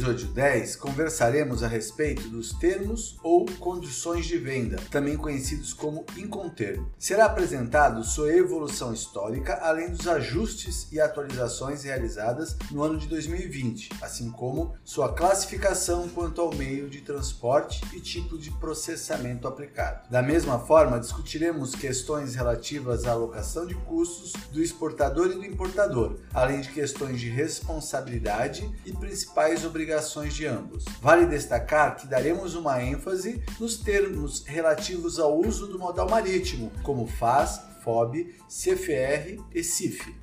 Episódio 10, conversaremos a respeito dos termos ou condições de venda, também conhecidos como incontermo. Será apresentado sua evolução histórica, além dos ajustes e atualizações realizadas no ano de 2020, assim como sua classificação quanto ao meio de transporte e tipo de processamento aplicado. Da mesma forma, discutiremos questões relativas à alocação de custos do exportador e do importador, além de questões de responsabilidade e principais obrigações de ambos. Vale destacar que daremos uma ênfase nos termos relativos ao uso do modal marítimo, como FAS, FOB, CFR e CIF.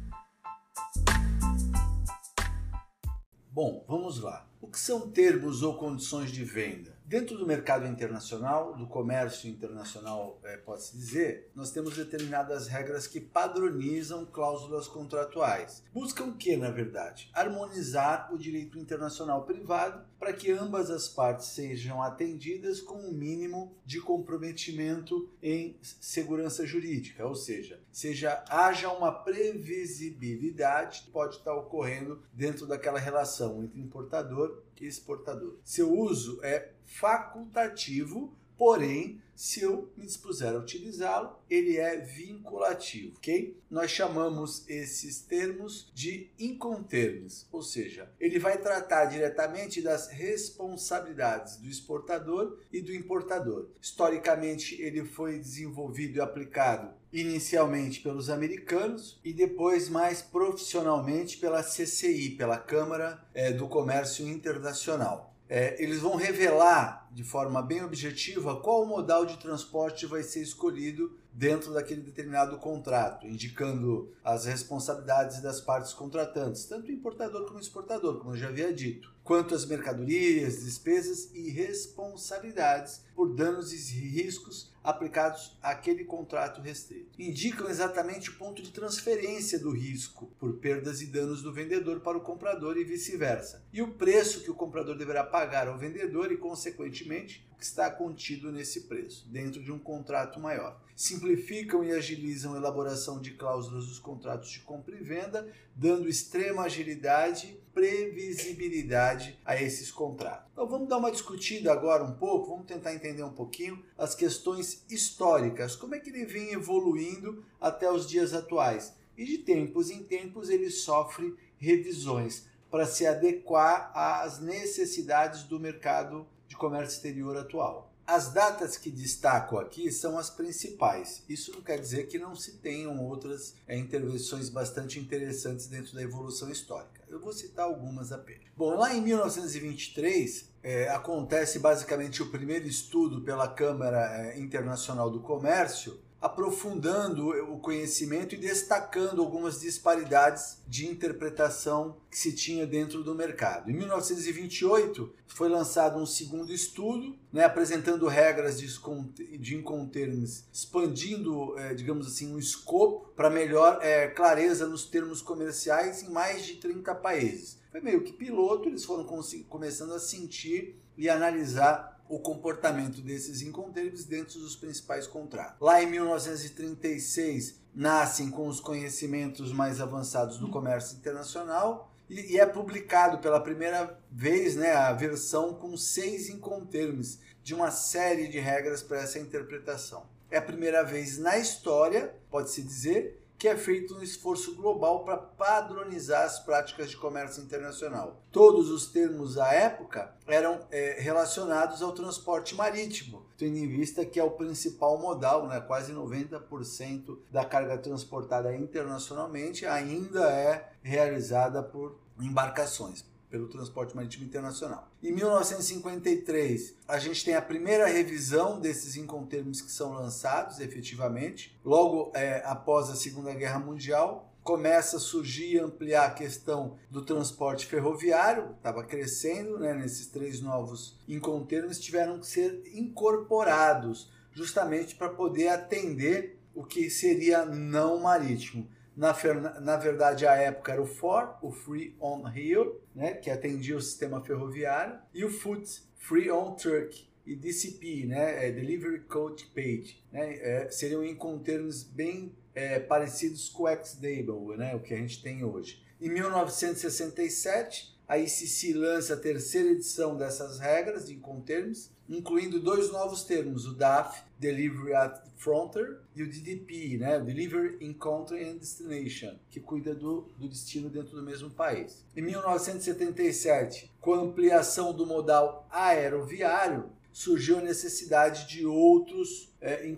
Bom, vamos lá. O que são termos ou condições de venda? Dentro do mercado internacional, do comércio internacional, é, pode-se dizer, nós temos determinadas regras que padronizam cláusulas contratuais. Buscam o que, na verdade? Harmonizar o direito internacional privado para que ambas as partes sejam atendidas com um mínimo de comprometimento em segurança jurídica, ou seja, seja haja uma previsibilidade que pode estar ocorrendo dentro daquela relação entre importador e exportador. Seu uso é facultativo, porém, se eu me dispuser a utilizá-lo, ele é vinculativo, ok? Nós chamamos esses termos de incontermes, ou seja, ele vai tratar diretamente das responsabilidades do exportador e do importador. Historicamente, ele foi desenvolvido e aplicado inicialmente pelos americanos e depois mais profissionalmente pela CCI, pela Câmara é, do Comércio Internacional. É, eles vão revelar de forma bem objetiva qual modal de transporte vai ser escolhido dentro daquele determinado contrato, indicando as responsabilidades das partes contratantes, tanto importador como exportador, como eu já havia dito, quanto as mercadorias, despesas e responsabilidades por danos e riscos aplicados àquele contrato restrito. Indicam exatamente o ponto de transferência do risco por perdas e danos do vendedor para o comprador e vice-versa, e o preço que o comprador deverá pagar ao vendedor e, consequentemente, o que está contido nesse preço, dentro de um contrato maior. Simplificam e agilizam a elaboração de cláusulas dos contratos de compra e venda, dando extrema agilidade previsibilidade a esses contratos. Então vamos dar uma discutida agora um pouco, vamos tentar entender um pouquinho as questões históricas, como é que ele vem evoluindo até os dias atuais. E de tempos em tempos ele sofre revisões para se adequar às necessidades do mercado de comércio exterior atual. As datas que destaco aqui são as principais. Isso não quer dizer que não se tenham outras é, intervenções bastante interessantes dentro da evolução histórica. Eu vou citar algumas apenas. Bom, lá em 1923 é, acontece basicamente o primeiro estudo pela Câmara é, Internacional do Comércio aprofundando o conhecimento e destacando algumas disparidades de interpretação que se tinha dentro do mercado. Em 1928 foi lançado um segundo estudo, né, apresentando regras de, incontermes, expandindo, é, digamos assim, um escopo para melhor é, clareza nos termos comerciais em mais de 30 países. Foi meio que piloto, eles foram começando a sentir e analisar o comportamento desses incontêineres dentro dos principais contratos. Lá em 1936, nascem com os conhecimentos mais avançados do comércio internacional e, e é publicado pela primeira vez né, a versão com seis incontermes de uma série de regras para essa interpretação. É a primeira vez na história, pode-se dizer, que é feito um esforço global para padronizar as práticas de comércio internacional. Todos os termos à época eram é, relacionados ao transporte marítimo, tendo em vista que é o principal modal, né? quase 90% da carga transportada internacionalmente ainda é realizada por embarcações pelo transporte marítimo internacional. Em 1953, a gente tem a primeira revisão desses incontermes que são lançados efetivamente. Logo é, após a Segunda Guerra Mundial, começa a surgir e ampliar a questão do transporte ferroviário, estava crescendo, né, nesses três novos incontermes tiveram que ser incorporados justamente para poder atender o que seria não marítimo. Na, na, verdade, a época era o FOR, o Free on Rail, né, que atendia o sistema ferroviário, e o FOOT, Free on Truck, e DCP, né, é Delivery Code Page, né, é, seriam incoterms bem é, parecidos com o XDable, né, o que a gente tem hoje. Em 1967, a ICC lança a terceira edição dessas regras de Incoterms, incluindo dois novos termos, o DAF, Delivery at Frontier, e o DDP, né, Delivery in Country and Destination, que cuida do, do destino dentro do mesmo país. Em 1977, com a ampliação do modal aeroviário, surgiu a necessidade de outros é.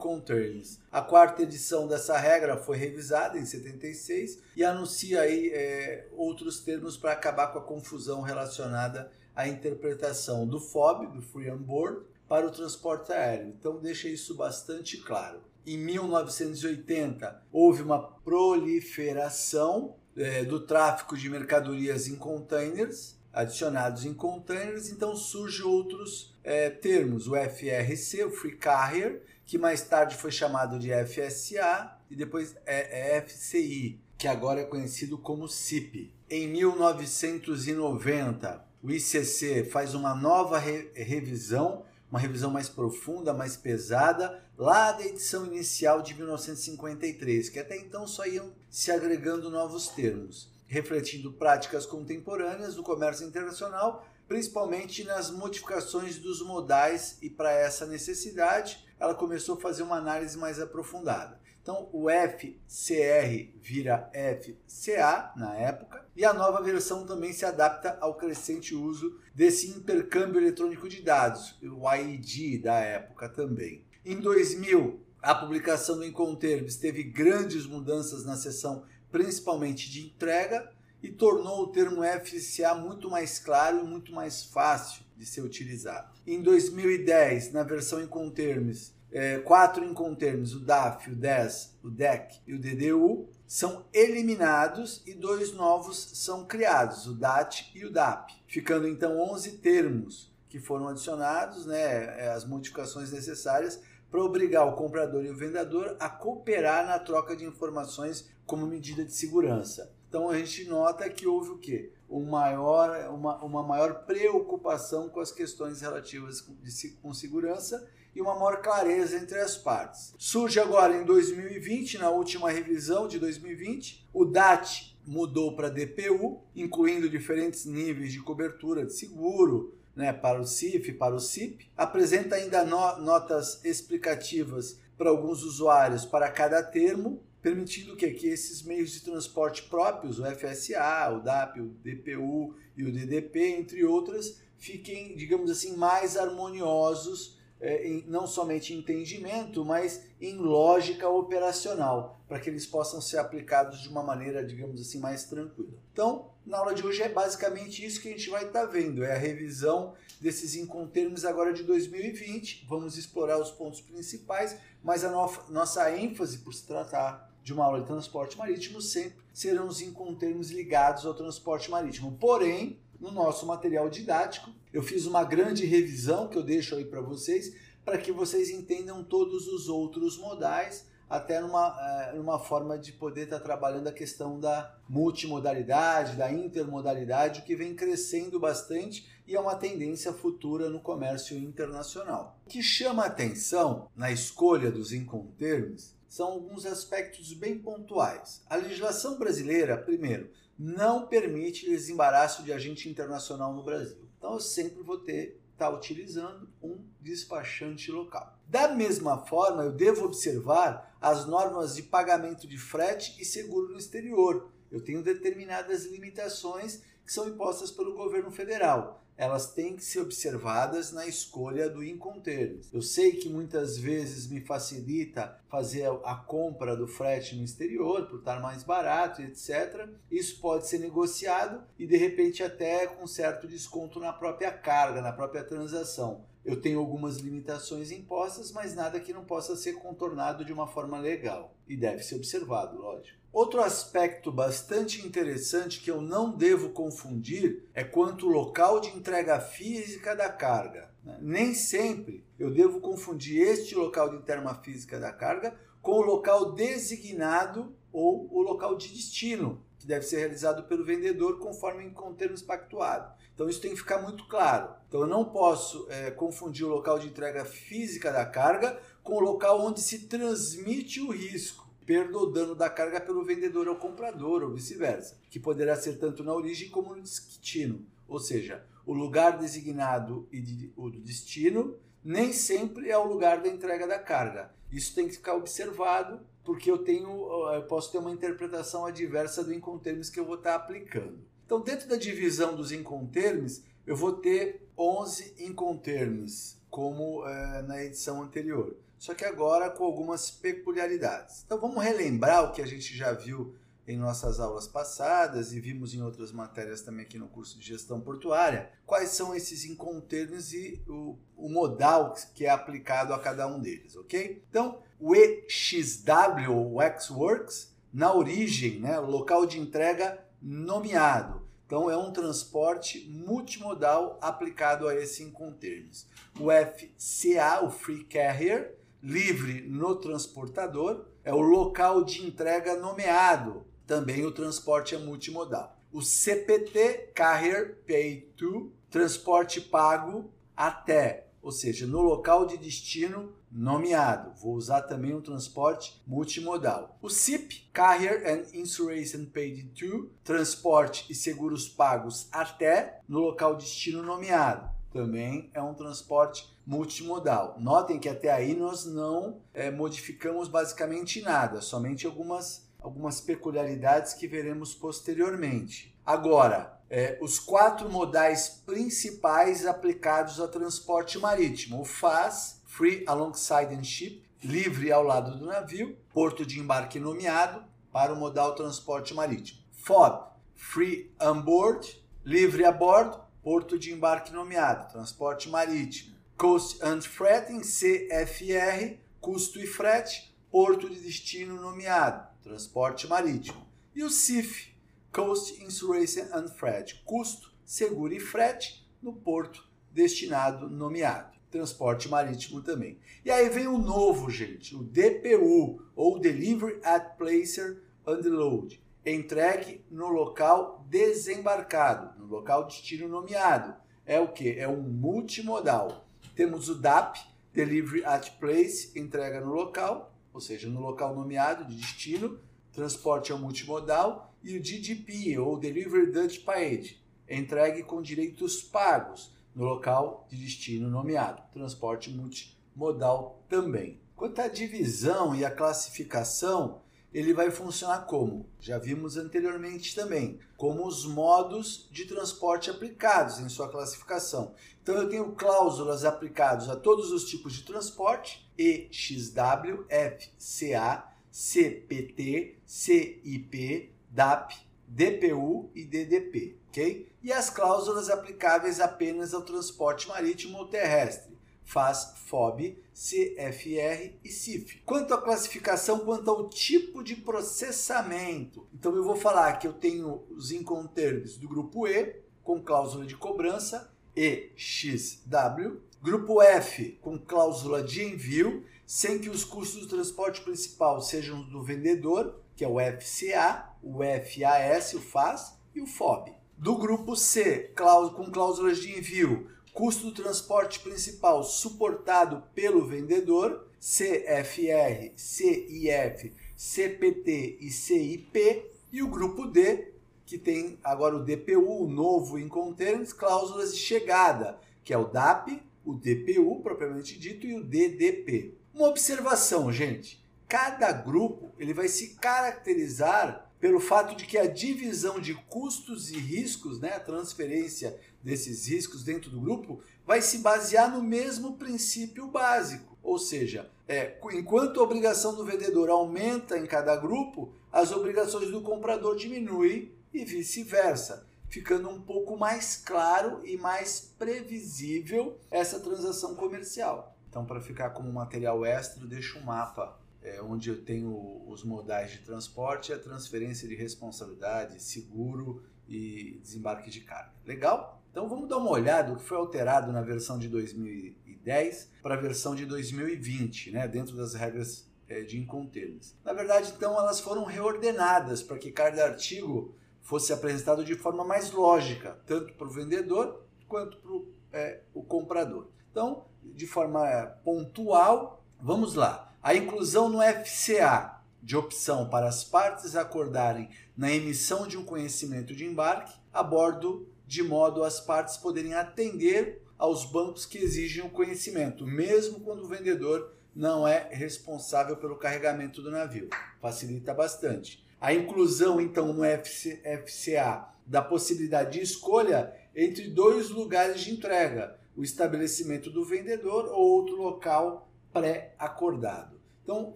A quarta edição dessa regra foi revisada em 76 e anuncia aí é, outros termos para acabar com a confusão relacionada à interpretação do FOB, do Free On Board, para o transporte aéreo. Então deixa isso bastante claro. Em 1980 houve uma proliferação é, do tráfico de mercadorias em containers adicionados em containers, então surgem outros é, termos, o FRC, o Free Carrier, que mais tarde foi chamado de FSA e depois é, é FCI, que agora é conhecido como CIP. Em 1990, o ICC faz uma nova re revisão, uma revisão mais profunda, mais pesada, lá da edição inicial de 1953, que até então só iam se agregando novos termos refletindo práticas contemporâneas do comércio internacional, principalmente nas modificações dos modais, e para essa necessidade, ela começou a fazer uma análise mais aprofundada. Então, o FCR vira FCA na época, e a nova versão também se adapta ao crescente uso desse intercâmbio eletrônico de dados, o IED da época também. Em 2000, a publicação do Inconterms teve grandes mudanças na seção principalmente de entrega, e tornou o termo FCA muito mais claro e muito mais fácil de ser utilizado. Em 2010, na versão Incoterms, é, quatro Incoterms, o DAF, o DES, o DEC e o DDU, são eliminados e dois novos são criados, o DAT e o DAP, ficando então 11 termos que foram adicionados, né, é, as modificações necessárias para obrigar o comprador e o vendedor a cooperar na troca de informações como medida de segurança. Então a gente nota que houve o quê? Um maior, uma, uma maior preocupação com as questões relativas com, de, com segurança e uma maior clareza entre as partes. Surge agora em 2020, na última revisão de 2020, o DAT mudou para DPU, incluindo diferentes níveis de cobertura de seguro, né, para o CIF, para o CIP. Apresenta ainda no, notas explicativas para alguns usuários para cada termo permitindo que, que esses meios de transporte próprios, o FSA, o DAP, o DPU e o DDP, entre outras, fiquem, digamos assim, mais harmoniosos, é, em, não somente em entendimento, mas em lógica operacional, para que eles possam ser aplicados de uma maneira, digamos assim, mais tranquila. Então, na aula de hoje é basicamente isso que a gente vai estar tá vendo, é a revisão desses incontermos agora de 2020. Vamos explorar os pontos principais, mas a no nossa ênfase por se tratar de uma aula de transporte marítimo sempre serão os incontermos ligados ao transporte marítimo. Porém, no nosso material didático, eu fiz uma grande revisão que eu deixo aí para vocês, para que vocês entendam todos os outros modais, até numa, eh, numa forma de poder estar tá trabalhando a questão da multimodalidade, da intermodalidade, o que vem crescendo bastante e é uma tendência futura no comércio internacional. O que chama atenção na escolha dos incontermos são alguns aspectos bem pontuais. A legislação brasileira, primeiro, não permite desembaraço de agente internacional no Brasil. Então eu sempre vou ter estar tá utilizando um despachante local. Da mesma forma, eu devo observar as normas de pagamento de frete e seguro no exterior. Eu tenho determinadas limitações que são impostas pelo governo federal elas têm que ser observadas na escolha do Incoterms. Eu sei que muitas vezes me facilita fazer a compra do frete no exterior por estar mais barato, etc. Isso pode ser negociado e de repente até com certo desconto na própria carga, na própria transação. Eu tenho algumas limitações impostas, mas nada que não possa ser contornado de uma forma legal e deve ser observado, lógico. Outro aspecto bastante interessante que eu não devo confundir é quanto o local de entrega física da carga. Nem sempre eu devo confundir este local de interna física da carga com o local designado ou o local de destino, que deve ser realizado pelo vendedor conforme em termos pactuado. Então isso tem que ficar muito claro. Então eu não posso é, confundir o local de entrega física da carga com o local onde se transmite o risco, perda ou dano da carga pelo vendedor ao comprador ou vice-versa, que poderá ser tanto na origem como no destino. Ou seja, o lugar designado e de, o do destino nem sempre é o lugar da entrega da carga. Isso tem que ficar observado porque eu tenho, eu posso ter uma interpretação adversa do incontermes que eu vou estar aplicando. Então, dentro da divisão dos incontermes, eu vou ter 11 incontermes, como é, na edição anterior. Só que agora com algumas peculiaridades. Então, vamos relembrar o que a gente já viu em nossas aulas passadas e vimos em outras matérias também aqui no curso de gestão portuária, quais são esses incontermes e o, o modal que é aplicado a cada um deles, ok? Então, o EXW, ou Waxworks, na origem, né, local de entrega nomeado. Então, é um transporte multimodal aplicado a esse incontermes. O FCA, o Free Carrier, livre no transportador, é o local de entrega nomeado, também o transporte é multimodal. O CPT, Carrier Pay to, transporte pago até, ou seja, no local de destino nomeado. Vou usar também um transporte multimodal. O CIP, Carrier and Insurance Paid to, transporte e seguros pagos até no local de destino nomeado. Também é um transporte multimodal. Notem que até aí nós não é, modificamos basicamente nada, somente algumas algumas peculiaridades que veremos posteriormente. Agora, é, os quatro modais principais aplicados ao transporte marítimo: o FAS, Free Alongside and Ship, livre ao lado do navio, porto de embarque nomeado para o modal transporte marítimo. FOB, Free On Board, livre a bordo, porto de embarque nomeado, transporte marítimo. Coast and Freighting, CFR, custo e frete, porto de destino nomeado transporte marítimo. E o CIF, Coast Insurance and Freight, custo, seguro e frete no porto destinado nomeado. Transporte marítimo também. E aí vem o novo, gente, o DPU, ou Delivery at Placer Unload. Entregue no local desembarcado, no local destino nomeado. É o que? É um multimodal. Temos o DAP, Delivery at Place, entrega no local, ou seja, no local nomeado de destino, transporte ao multimodal, e o DDP, ou Delivery Dutch Paid, entregue com direitos pagos no local de destino nomeado, transporte multimodal também. Quanto à divisão e à classificação, ele vai funcionar como? Já vimos anteriormente também, como os modos de transporte aplicados em sua classificação. Então eu tenho cláusulas aplicadas a todos os tipos de transporte, EXW, FCA, CPT, CIP, DAP, DPU e DDP, ok? E as cláusulas aplicáveis apenas ao transporte marítimo ou terrestre, FAS, FOB, CFR e CIF. Quanto à classificação, quanto ao tipo de processamento, então eu vou falar que eu tenho os inconterms do grupo E, com cláusula de cobrança, EXW, grupo F, com cláusula de envio, sem que os custos do transporte principal sejam do vendedor, que é o FCA, o FAS, o FAS e o FOB. Do grupo C, com cláusulas de envio, custo do transporte principal suportado pelo vendedor, CFR, CIF, CPT e CIP, e o grupo D, que tem agora o DPU, o novo Incoterms, cláusulas de chegada, que é o DAP, o DPU propriamente dito e o DDP. Uma observação, gente. Cada grupo ele vai se caracterizar pelo fato de que a divisão de custos e riscos, né, a transferência desses riscos dentro do grupo, vai se basear no mesmo princípio básico. Ou seja, é, enquanto a obrigação do vendedor aumenta em cada grupo, as obrigações do comprador diminuem e vice-versa, ficando um pouco mais claro e mais previsível essa transação comercial. Então, para ficar como material extra, eu deixo um mapa é, onde eu tenho os modais de transporte, a transferência de responsabilidade, seguro e desembarque de carga. Legal? Então vamos dar uma olhada o que foi alterado na versão de 2010 para a versão de 2020, né, dentro das regras é, de Incoterms. Na verdade, então, elas foram reordenadas para que cada artigo fosse apresentado de forma mais lógica, tanto para o vendedor quanto para é, o comprador. Então, de forma pontual, vamos lá. A inclusão no FCA de opção para as partes acordarem na emissão de um conhecimento de embarque a bordo, de modo as partes poderem atender aos bancos que exigem o conhecimento, mesmo quando o vendedor não é responsável pelo carregamento do navio. Facilita bastante. A inclusão, então, no FC, FCA da possibilidade de escolha entre dois lugares de entrega, o estabelecimento do vendedor ou outro local pré-acordado. Então,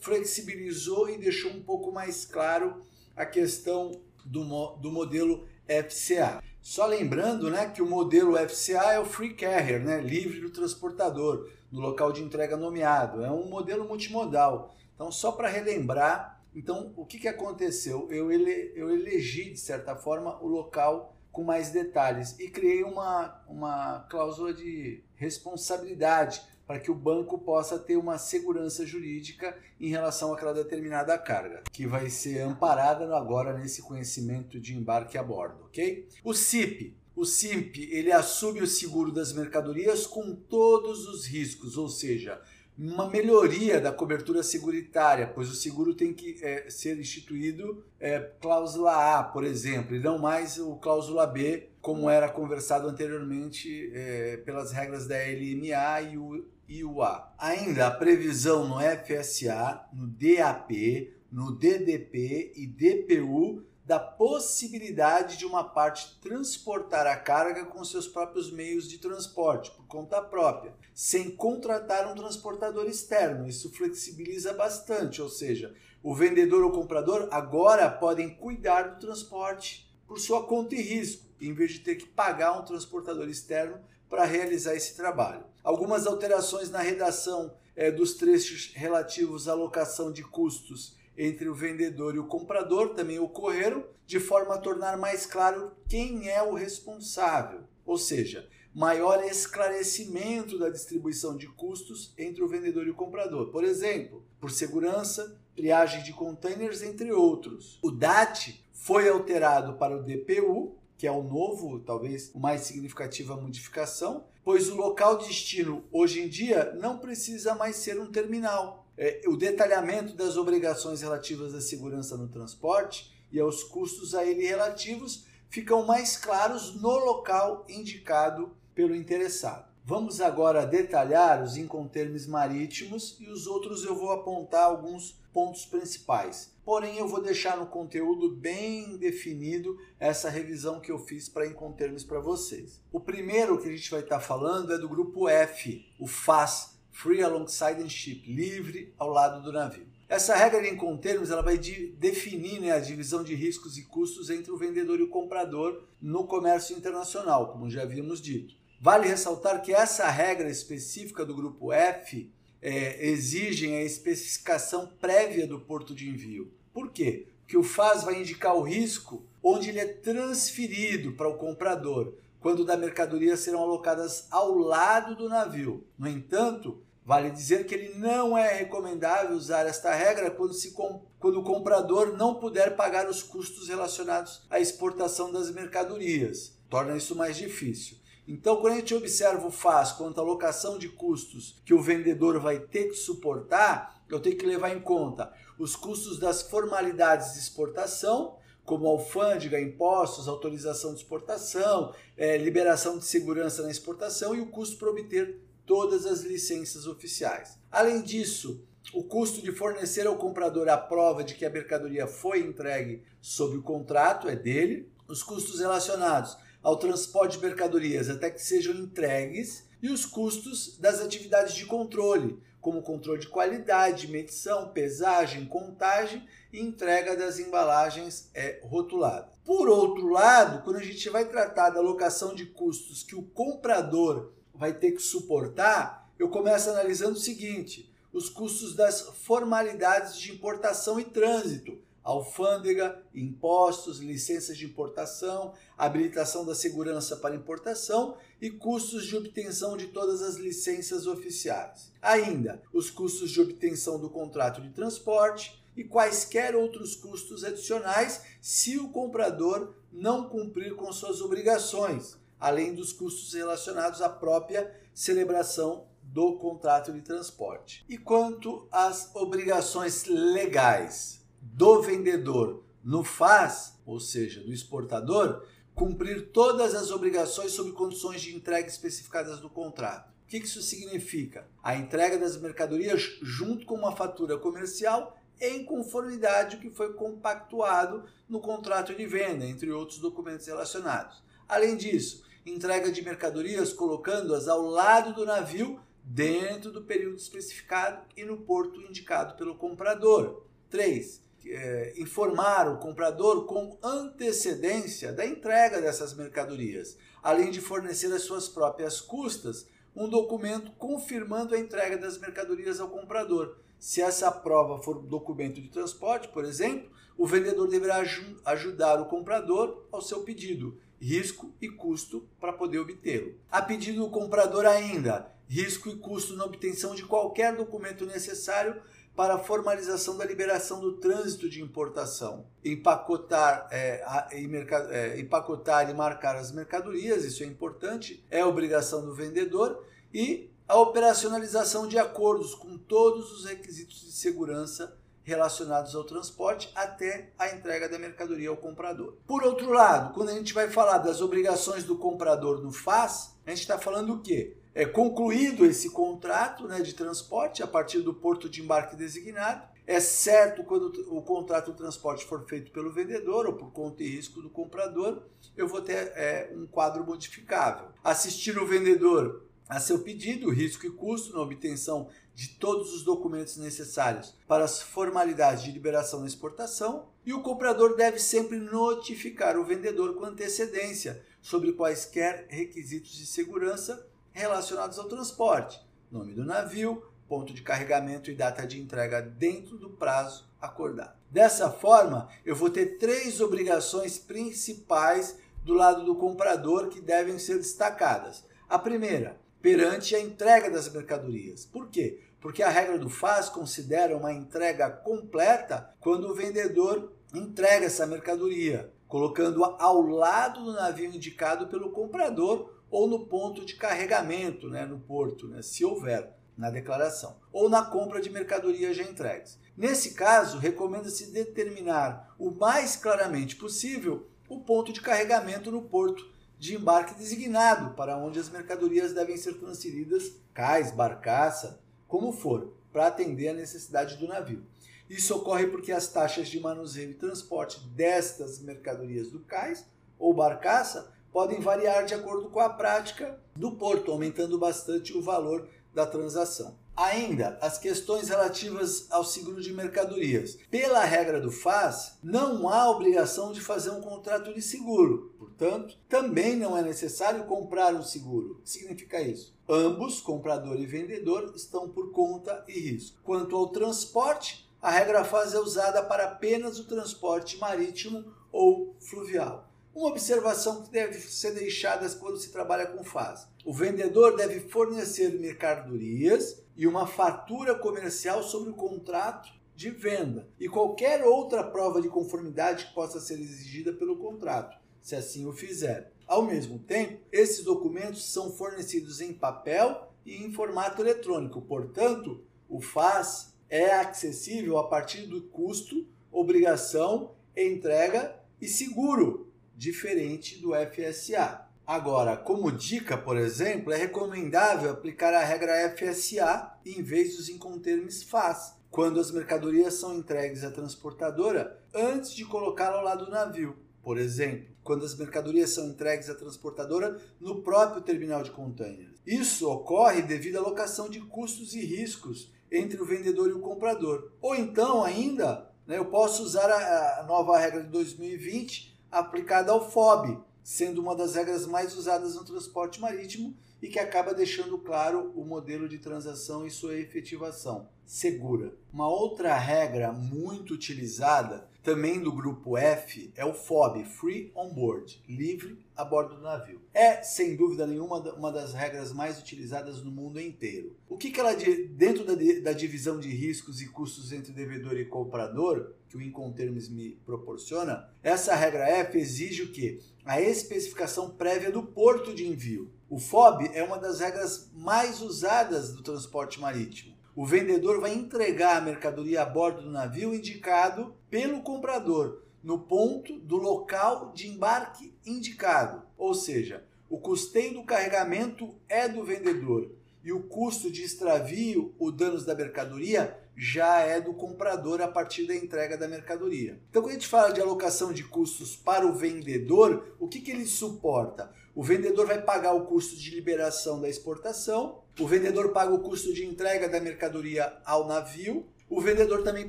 flexibilizou e deixou um pouco mais claro a questão do, do modelo FCA. Só lembrando né, que o modelo FCA é o Free Carrier, né, livre do transportador, no local de entrega nomeado. É um modelo multimodal. Então, só para relembrar, então o que, que aconteceu? Eu, ele, eu elegi, de certa forma, o local com mais detalhes e criei uma, uma cláusula de responsabilidade para que o banco possa ter uma segurança jurídica em relação àquela determinada carga, que vai ser amparada agora nesse conhecimento de embarque a bordo, ok? O CIP, o SIMP, ele assume o seguro das mercadorias com todos os riscos, ou seja, uma melhoria da cobertura seguritária, pois o seguro tem que é, ser instituído é, cláusula A, por exemplo, e não mais o cláusula B, como era conversado anteriormente é, pelas regras da LMA e o e o A. Ainda a previsão no FSA, no DAP, no DDP e DPU da possibilidade de uma parte transportar a carga com seus próprios meios de transporte, por conta própria, sem contratar um transportador externo. Isso flexibiliza bastante, ou seja, o vendedor ou comprador agora podem cuidar do transporte por sua conta e risco, em vez de ter que pagar um transportador externo para realizar esse trabalho. Algumas alterações na redação é, dos trechos relativos à alocação de custos entre o vendedor e o comprador também ocorreram, de forma a tornar mais claro quem é o responsável, ou seja, maior esclarecimento da distribuição de custos entre o vendedor e o comprador. Por exemplo, por segurança, triagem de containers, entre outros. O DAT foi alterado para o DPU, que é o novo, talvez o mais significativa modificação, pois o local de destino hoje em dia não precisa mais ser um terminal. É, o detalhamento das obrigações relativas à segurança no transporte e aos custos a ele relativos ficam mais claros no local indicado pelo interessado. Vamos agora detalhar os incontermes marítimos e os outros eu vou apontar alguns pontos principais. Porém, eu vou deixar no conteúdo bem definido essa revisão que eu fiz para Incontermes para vocês. O primeiro que a gente vai estar tá falando é do grupo F, o FAS, Free Alongside and Ship, livre ao lado do navio. Essa regra de Incontermes ela vai de, definir né, a divisão de riscos e custos entre o vendedor e o comprador no comércio internacional, como já havíamos dito. Vale ressaltar que essa regra específica do grupo F é, exigem a especificação prévia do porto de envio. Por quê? Porque o FAS vai indicar o risco onde ele é transferido para o comprador, quando da mercadoria serão alocadas ao lado do navio. No entanto, vale dizer que ele não é recomendável usar esta regra quando, se quando o comprador não puder pagar os custos relacionados à exportação das mercadorias. Torna isso mais difícil. Então, quando a gente observa o FAS quanto à alocação de custos que o vendedor vai ter que suportar, eu tenho que levar em conta os custos das formalidades de exportação, como alfândega, impostos, autorização de exportação, é, liberação de segurança na exportação e o custo para obter todas as licenças oficiais. Além disso, o custo de fornecer ao comprador a prova de que a mercadoria foi entregue sob o contrato é dele, os custos relacionados ao transporte de mercadorias até que sejam entregues e os custos das atividades de controle, como controle de qualidade, medição, pesagem, contagem e entrega das embalagens é, rotuladas. Por outro lado, quando a gente vai tratar da alocação de custos que o comprador vai ter que suportar, eu começo analisando o seguinte: os custos das formalidades de importação e trânsito, alfândega, impostos, licenças de importação, habilitação da segurança para importação e custos de obtenção de todas as licenças oficiais. Ainda, os custos de obtenção do contrato de transporte e quaisquer outros custos adicionais se o comprador não cumprir com suas obrigações, além dos custos relacionados à própria celebração do contrato de transporte. E quanto às obrigações legais do vendedor no FAS, ou seja, do exportador, cumprir todas as obrigações sob condições de entrega especificadas no contrato. O que isso significa? A entrega das mercadorias junto com uma fatura comercial em conformidade com o que foi compactuado no contrato de venda, entre outros documentos relacionados. Além disso, entrega de mercadorias colocando-as ao lado do navio dentro do período especificado e no porto indicado pelo comprador. 3. É, informar o comprador com antecedência da entrega dessas mercadorias, além de fornecer as suas próprias custas um documento confirmando a entrega das mercadorias ao comprador. Se essa prova for documento de transporte, por exemplo, o vendedor deverá ajudar o comprador ao seu pedido, risco e custo para poder obtê-lo. A pedido do comprador ainda, risco e custo na obtenção de qualquer documento necessário para a formalização da liberação do trânsito de importação, empacotar, é, é, empacotar e marcar as mercadorias, isso é importante, é obrigação do vendedor, e a operacionalização de acordos com todos os requisitos de segurança relacionados ao transporte até a entrega da mercadoria ao comprador. Por outro lado, quando a gente vai falar das obrigações do comprador no FAS, a gente está falando o quê? É concluído esse contrato né, de transporte a partir do porto de embarque designado. É certo quando o contrato de transporte for feito pelo vendedor ou por conta e risco do comprador, eu vou ter é, um quadro modificável. Assistir o vendedor a seu pedido, risco e custo na obtenção de todos os documentos necessários para as formalidades de liberação da exportação, e o comprador deve sempre notificar o vendedor com antecedência sobre quaisquer requisitos de segurança relacionados ao transporte, nome do navio, ponto de carregamento e data de entrega dentro do prazo acordado. Dessa forma, eu vou ter três obrigações principais do lado do comprador que devem ser destacadas. A primeira, perante a entrega das mercadorias. Por quê? Porque a regra do FAS considera uma entrega completa quando o vendedor entrega essa mercadoria, colocando-a ao lado do navio indicado pelo comprador ou no ponto de carregamento, né, no porto, né, se houver na declaração, ou na compra de mercadorias já entregues. Nesse caso, recomenda-se determinar o mais claramente possível o ponto de carregamento no porto de embarque designado para onde as mercadorias devem ser transferidas, cais, barcaça, como for, para atender a necessidade do navio. Isso ocorre porque as taxas de manuseio e transporte destas mercadorias do cais ou barcaça podem variar de acordo com a prática do porto, aumentando bastante o valor da transação. Ainda, as questões relativas ao seguro de mercadorias. Pela regra do FAS, não há obrigação de fazer um contrato de seguro. Portanto, também não é necessário comprar um seguro. O que significa isso? Ambos, comprador e vendedor, estão por conta e risco. Quanto ao transporte, a regra FAS é usada para apenas o transporte marítimo ou fluvial. Uma observação que deve ser deixada quando se trabalha com FAS. O vendedor deve fornecer mercadorias e uma fatura comercial sobre o contrato de venda e qualquer outra prova de conformidade que possa ser exigida pelo contrato, se assim o fizer. Ao mesmo tempo, esses documentos são fornecidos em papel e em formato eletrônico, portanto, o FAS é acessível a partir do custo, obrigação, entrega e seguro diferente do FSA. Agora, como dica, por exemplo, é recomendável aplicar a regra FSA em vez dos incontermes FAS, quando as mercadorias são entregues à transportadora antes de colocá-la ao lado do navio. Por exemplo, quando as mercadorias são entregues à transportadora no próprio terminal de containers. Isso ocorre devido à alocação de custos e riscos entre o vendedor e o comprador. Ou então, ainda, né, eu posso usar a nova regra de 2020 aplicada ao FOB, sendo uma das regras mais usadas no transporte marítimo e que acaba deixando claro o modelo de transação e sua efetivação segura. Uma outra regra muito utilizada também do grupo F é o FOB, Free On Board, livre a bordo do navio. É, sem dúvida nenhuma, uma das regras mais utilizadas no mundo inteiro. O que, que ela, dentro da, da divisão de riscos e custos entre devedor e comprador, que o Incoterms me proporciona, essa regra F exige o quê? A especificação prévia do porto de envio. O FOB é uma das regras mais usadas do transporte marítimo. O vendedor vai entregar a mercadoria a bordo do navio indicado pelo comprador, no ponto do local de embarque indicado. Ou seja, o custeio do carregamento é do vendedor e o custo de extravio ou danos da mercadoria já é do comprador a partir da entrega da mercadoria. Então, quando a gente fala de alocação de custos para o vendedor, o que, que ele suporta? O vendedor vai pagar o custo de liberação da exportação, o vendedor paga o custo de entrega da mercadoria ao navio, o vendedor também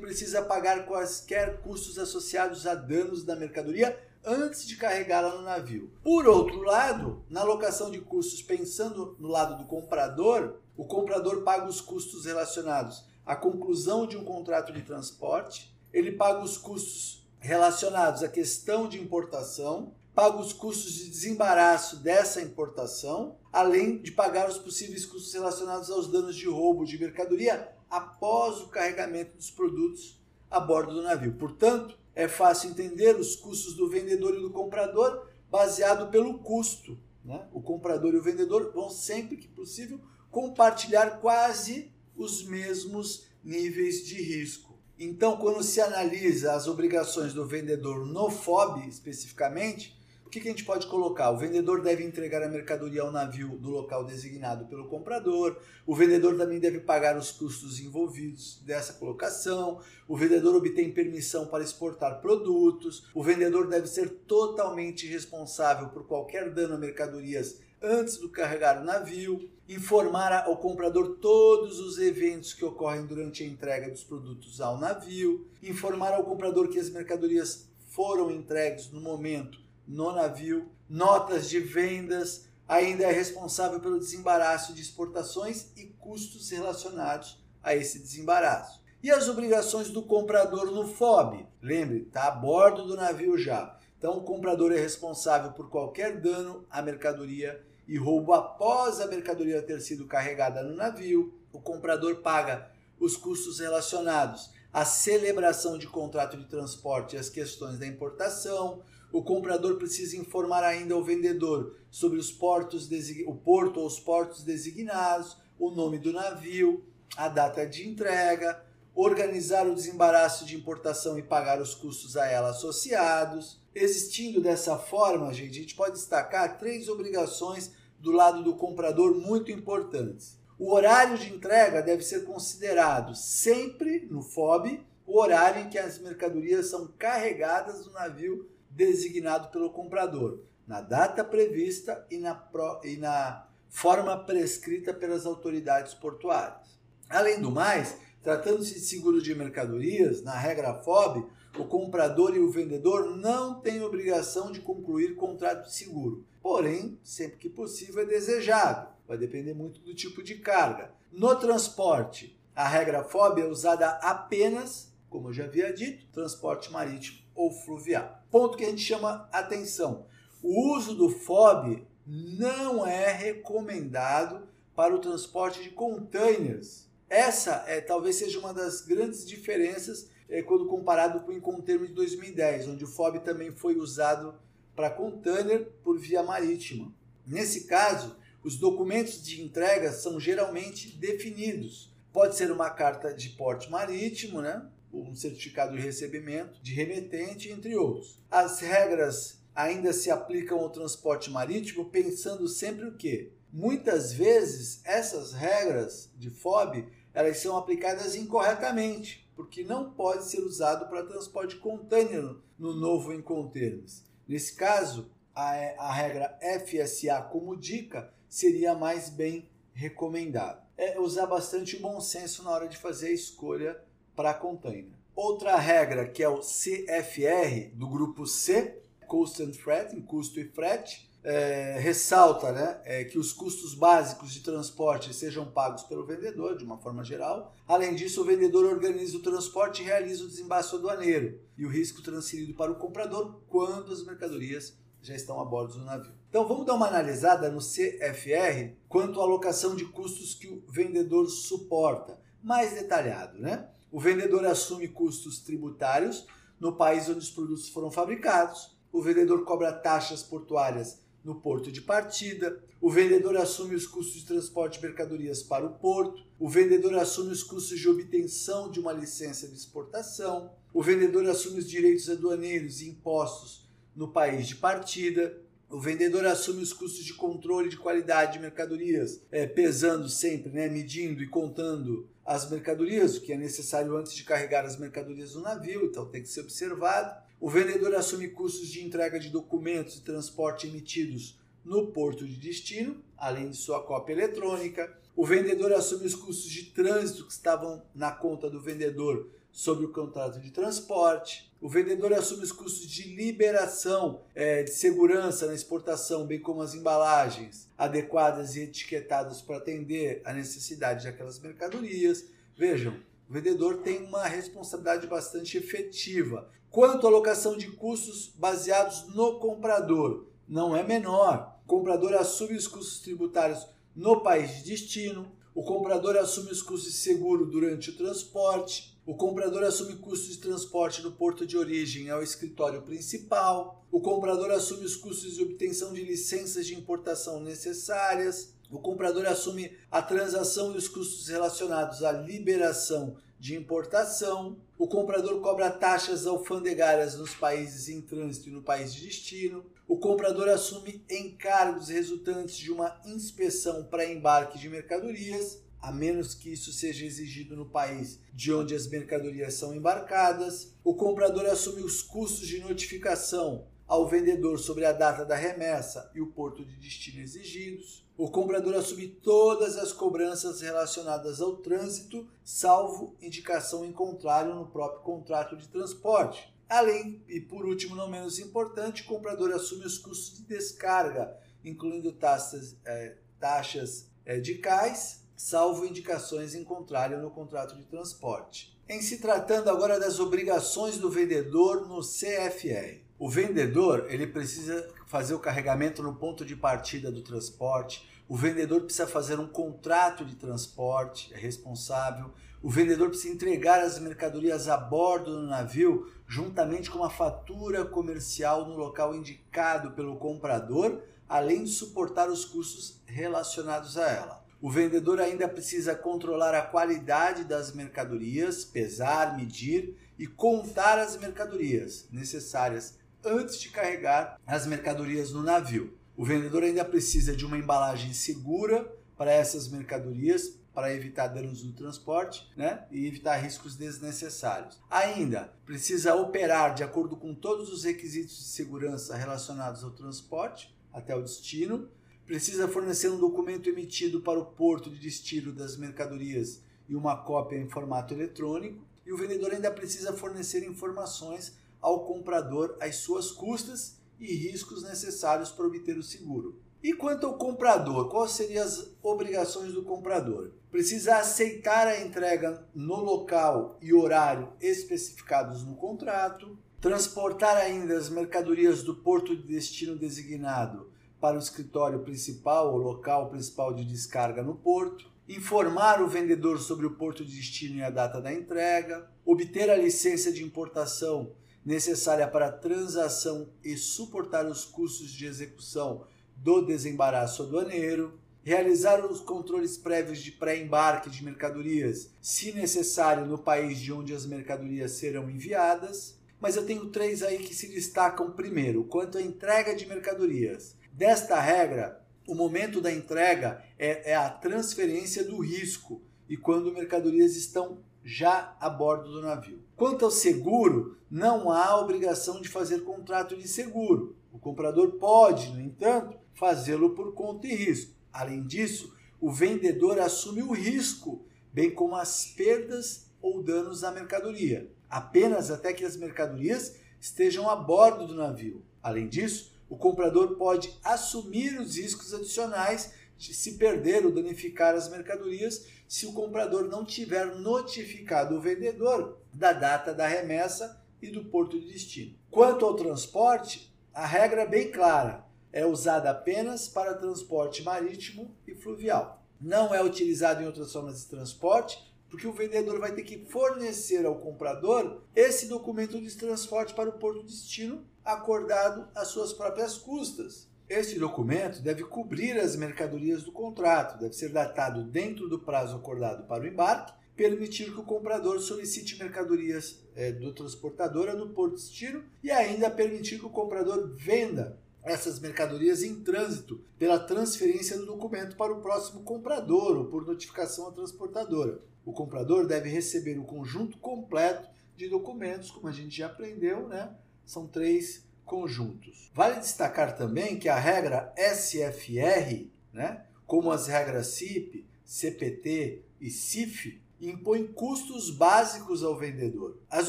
precisa pagar quaisquer custos associados a danos da mercadoria antes de carregá-la no navio. Por outro lado, na alocação de custos, pensando no lado do comprador, o comprador paga os custos relacionados à conclusão de um contrato de transporte, ele paga os custos relacionados à questão de importação, paga os custos de desembaraço dessa importação, além de pagar os possíveis custos relacionados aos danos de roubo de mercadoria após o carregamento dos produtos a bordo do navio. Portanto, é fácil entender os custos do vendedor e do comprador baseado pelo custo. Né? O comprador e o vendedor vão sempre que possível compartilhar quase os mesmos níveis de risco. Então, quando se analisa as obrigações do vendedor no FOB especificamente, que, que a gente pode colocar? O vendedor deve entregar a mercadoria ao navio do local designado pelo comprador, o vendedor também deve pagar os custos envolvidos dessa colocação, o vendedor obtém permissão para exportar produtos, o vendedor deve ser totalmente responsável por qualquer dano a mercadorias antes do carregar o navio, informar ao comprador todos os eventos que ocorrem durante a entrega dos produtos ao navio, informar ao comprador que as mercadorias foram entregues no momento no navio, notas de vendas, ainda é responsável pelo desembaraço de exportações e custos relacionados a esse desembaraço. E as obrigações do comprador no FOB? Lembre, está a bordo do navio já. Então, o comprador é responsável por qualquer dano à mercadoria e roubo após a mercadoria ter sido carregada no navio. O comprador paga os custos relacionados à celebração de contrato de transporte e as questões da importação, o comprador precisa informar ainda ao vendedor sobre os portos, o porto ou os portos designados, o nome do navio, a data de entrega, organizar o desembaraço de importação e pagar os custos a ela associados. Existindo dessa forma, gente, a gente pode destacar três obrigações do lado do comprador muito importantes. O horário de entrega deve ser considerado sempre no FOB o horário em que as mercadorias são carregadas no navio designado pelo comprador, na data prevista e na, pro, e na forma prescrita pelas autoridades portuárias. Além do mais, tratando-se de seguro de mercadorias, na regra FOB, o comprador e o vendedor não têm obrigação de concluir contrato de seguro. Porém, sempre que possível é desejado. Vai depender muito do tipo de carga. No transporte, a regra FOB é usada apenas, como eu já havia dito, transporte marítimo ou fluvial. Ponto que a gente chama atenção: o uso do FOB não é recomendado para o transporte de containers. Essa é talvez seja uma das grandes diferenças é, quando comparado com o Incoterm de 2010, onde o FOB também foi usado para container por via marítima. Nesse caso, os documentos de entrega são geralmente definidos. Pode ser uma carta de porte marítimo, né? Um certificado de recebimento de remetente, entre outros. As regras ainda se aplicam ao transporte marítimo pensando sempre o quê? Muitas vezes essas regras de FOB elas são aplicadas incorretamente, porque não pode ser usado para transporte container no novo Incoterms. Nesse caso, a, a regra FSA como dica seria mais bem recomendada. É usar bastante bom senso na hora de fazer a escolha para container. Outra regra que é o CFR do grupo C, Cost and Freight, custo e frete, é, ressalta né, é, que os custos básicos de transporte sejam pagos pelo vendedor, de uma forma geral. Além disso, o vendedor organiza o transporte e realiza o desembaço aduaneiro e o risco transferido para o comprador quando as mercadorias já estão a bordo do navio. Então vamos dar uma analisada no CFR quanto à alocação de custos que o vendedor suporta, mais detalhado, né? O vendedor assume custos tributários no país onde os produtos foram fabricados. O vendedor cobra taxas portuárias no porto de partida. O vendedor assume os custos de transporte de mercadorias para o porto. O vendedor assume os custos de obtenção de uma licença de exportação. O vendedor assume os direitos aduaneiros e impostos no país de partida. O vendedor assume os custos de controle de qualidade de mercadorias, é, pesando sempre, né, medindo e contando as mercadorias, o que é necessário antes de carregar as mercadorias no navio, então tem que ser observado. O vendedor assume custos de entrega de documentos e transporte emitidos no porto de destino, além de sua cópia eletrônica. O vendedor assume os custos de trânsito que estavam na conta do vendedor sobre o contrato de transporte. O vendedor assume os custos de liberação é, de segurança na exportação, bem como as embalagens adequadas e etiquetadas para atender a necessidade daquelas mercadorias. Vejam, o vendedor tem uma responsabilidade bastante efetiva. Quanto à alocação de custos baseados no comprador, não é menor. O comprador assume os custos tributários no país de destino, o comprador assume os custos de seguro durante o transporte, o comprador assume custos de transporte do porto de origem ao escritório principal, o comprador assume os custos de obtenção de licenças de importação necessárias, o comprador assume a transação e os custos relacionados à liberação de importação. O comprador cobra taxas alfandegárias nos países em trânsito e no país de destino. O comprador assume encargos resultantes de uma inspeção para embarque de mercadorias, a menos que isso seja exigido no país de onde as mercadorias são embarcadas. O comprador assume os custos de notificação ao vendedor sobre a data da remessa e o porto de destino exigidos. O comprador assume todas as cobranças relacionadas ao trânsito, salvo indicação em contrário no próprio contrato de transporte. Além, e por último, não menos importante, o comprador assume os custos de descarga, incluindo taxas, é, taxas é, de cais, salvo indicações em contrário no contrato de transporte. Em se tratando agora das obrigações do vendedor no CFR. O vendedor ele precisa fazer o carregamento no ponto de partida do transporte. O vendedor precisa fazer um contrato de transporte, é responsável. O vendedor precisa entregar as mercadorias a bordo do navio, juntamente com uma fatura comercial no local indicado pelo comprador, além de suportar os custos relacionados a ela. O vendedor ainda precisa controlar a qualidade das mercadorias, pesar, medir e contar as mercadorias necessárias antes de carregar as mercadorias no navio. O vendedor ainda precisa de uma embalagem segura para essas mercadorias para evitar danos no transporte né, e evitar riscos desnecessários. Ainda precisa operar de acordo com todos os requisitos de segurança relacionados ao transporte até o destino, precisa fornecer um documento emitido para o porto de destino das mercadorias e uma cópia em formato eletrônico, e o vendedor ainda precisa fornecer informações ao comprador as suas custas e riscos necessários para obter o seguro. E quanto ao comprador, quais seriam as obrigações do comprador? Precisa aceitar a entrega no local e horário especificados no contrato, transportar ainda as mercadorias do porto de destino designado para o escritório principal ou local principal de descarga no porto, informar o vendedor sobre o porto de destino e a data da entrega, obter a licença de importação necessária para a transação e suportar os custos de execução do desembaraço aduaneiro, realizar os controles prévios de pré-embarque de mercadorias, se necessário, no país de onde as mercadorias serão enviadas. Mas eu tenho três aí que se destacam primeiro, quanto à entrega de mercadorias. Desta regra, o momento da entrega é, é a transferência do risco e quando mercadorias estão já a bordo do navio. Quanto ao seguro, não há obrigação de fazer contrato de seguro. O comprador pode, no entanto, fazê-lo por conta e risco. Além disso, o vendedor assume o risco, bem como as perdas ou danos à mercadoria, apenas até que as mercadorias estejam a bordo do navio. Além disso, o comprador pode assumir os riscos adicionais de se perder ou danificar as mercadorias se o comprador não tiver notificado o vendedor da data da remessa e do porto de destino. Quanto ao transporte, a regra é bem clara: é usada apenas para transporte marítimo e fluvial. Não é utilizado em outras formas de transporte porque o vendedor vai ter que fornecer ao comprador esse documento de transporte para o porto de destino, acordado às suas próprias custas. Este documento deve cobrir as mercadorias do contrato, deve ser datado dentro do prazo acordado para o embarque, permitir que o comprador solicite mercadorias é, do transportadora no porto de destino e ainda permitir que o comprador venda essas mercadorias em trânsito pela transferência do documento para o próximo comprador ou por notificação à transportadora. O comprador deve receber o conjunto completo de documentos, como a gente já aprendeu, né? São três conjuntos. Vale destacar também que a regra SFR, né, como as regras CIP, CPT e CIF, impõe custos básicos ao vendedor. As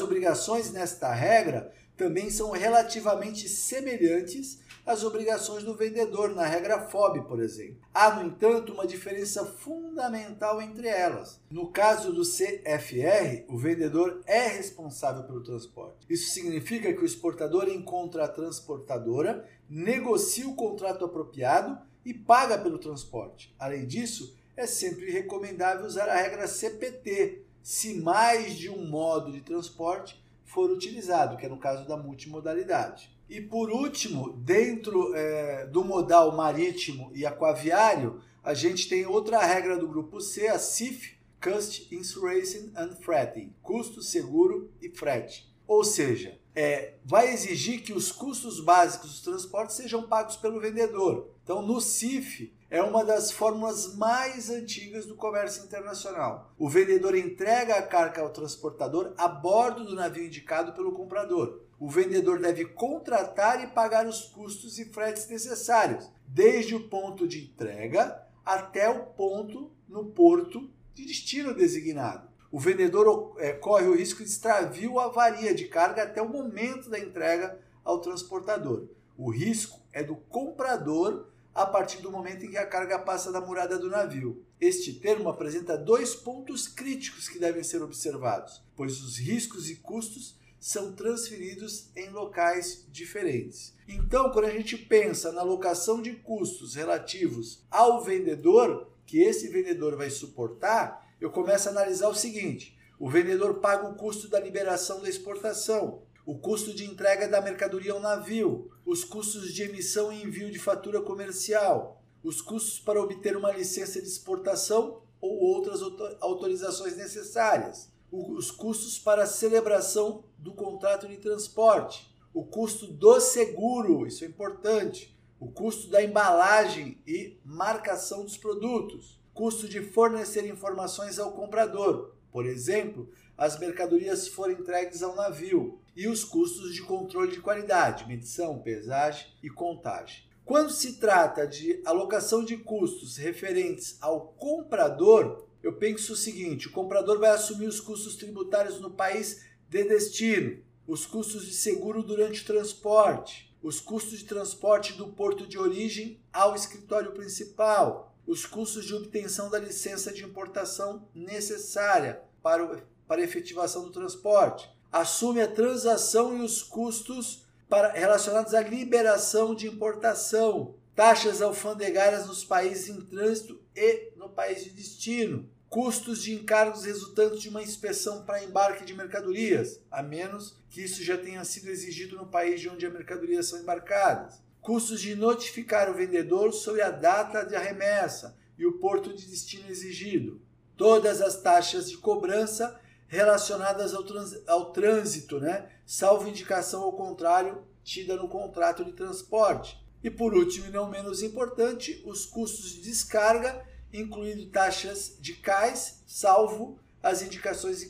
obrigações nesta regra também são relativamente semelhantes as obrigações do vendedor na regra FOB, por exemplo. Há, no entanto, uma diferença fundamental entre elas. No caso do CFR, o vendedor é responsável pelo transporte. Isso significa que o exportador encontra a transportadora, negocia o contrato apropriado e paga pelo transporte. Além disso, é sempre recomendável usar a regra CPT, se mais de um modo de transporte for utilizado, que é no caso da multimodalidade. E por último, dentro é, do modal marítimo e aquaviário, a gente tem outra regra do grupo C, a CIF, Cost Insurance and Freighting, custo, seguro e frete. Ou seja, é, vai exigir que os custos básicos dos transportes sejam pagos pelo vendedor. Então, no CIF, é uma das fórmulas mais antigas do comércio internacional. O vendedor entrega a carga ao transportador a bordo do navio indicado pelo comprador. O vendedor deve contratar e pagar os custos e fretes necessários, desde o ponto de entrega até o ponto no porto de destino designado. O vendedor é, corre o risco de extravio ou avaria de carga até o momento da entrega ao transportador. O risco é do comprador a partir do momento em que a carga passa da murada do navio. Este termo apresenta dois pontos críticos que devem ser observados, pois os riscos e custos são transferidos em locais diferentes. Então, quando a gente pensa na alocação de custos relativos ao vendedor, que esse vendedor vai suportar, eu começo a analisar o seguinte: o vendedor paga o custo da liberação da exportação, o custo de entrega da mercadoria ao navio, os custos de emissão e envio de fatura comercial, os custos para obter uma licença de exportação ou outras autorizações necessárias, os custos para a celebração do contrato de transporte, o custo do seguro, isso é importante, o custo da embalagem e marcação dos produtos, custo de fornecer informações ao comprador, por exemplo, as mercadorias forem entregues ao navio, e os custos de controle de qualidade, medição, pesagem e contagem. Quando se trata de alocação de custos referentes ao comprador, eu penso o seguinte: o comprador vai assumir os custos tributários no país de destino, os custos de seguro durante o transporte, os custos de transporte do porto de origem ao escritório principal, os custos de obtenção da licença de importação necessária para, para efetivação do transporte, assume a transação e os custos para, relacionados à liberação de importação, taxas alfandegárias nos países em trânsito e no país de destino, custos de encargos resultantes de uma inspeção para embarque de mercadorias, a menos que isso já tenha sido exigido no país de onde as mercadorias são embarcadas, custos de notificar o vendedor sobre a data de remessa e o porto de destino exigido, todas as taxas de cobrança relacionadas ao, trans, ao trânsito, né? salvo indicação ao contrário tida no contrato de transporte. E por último, e não menos importante, os custos de descarga, incluindo taxas de cais, salvo as indicações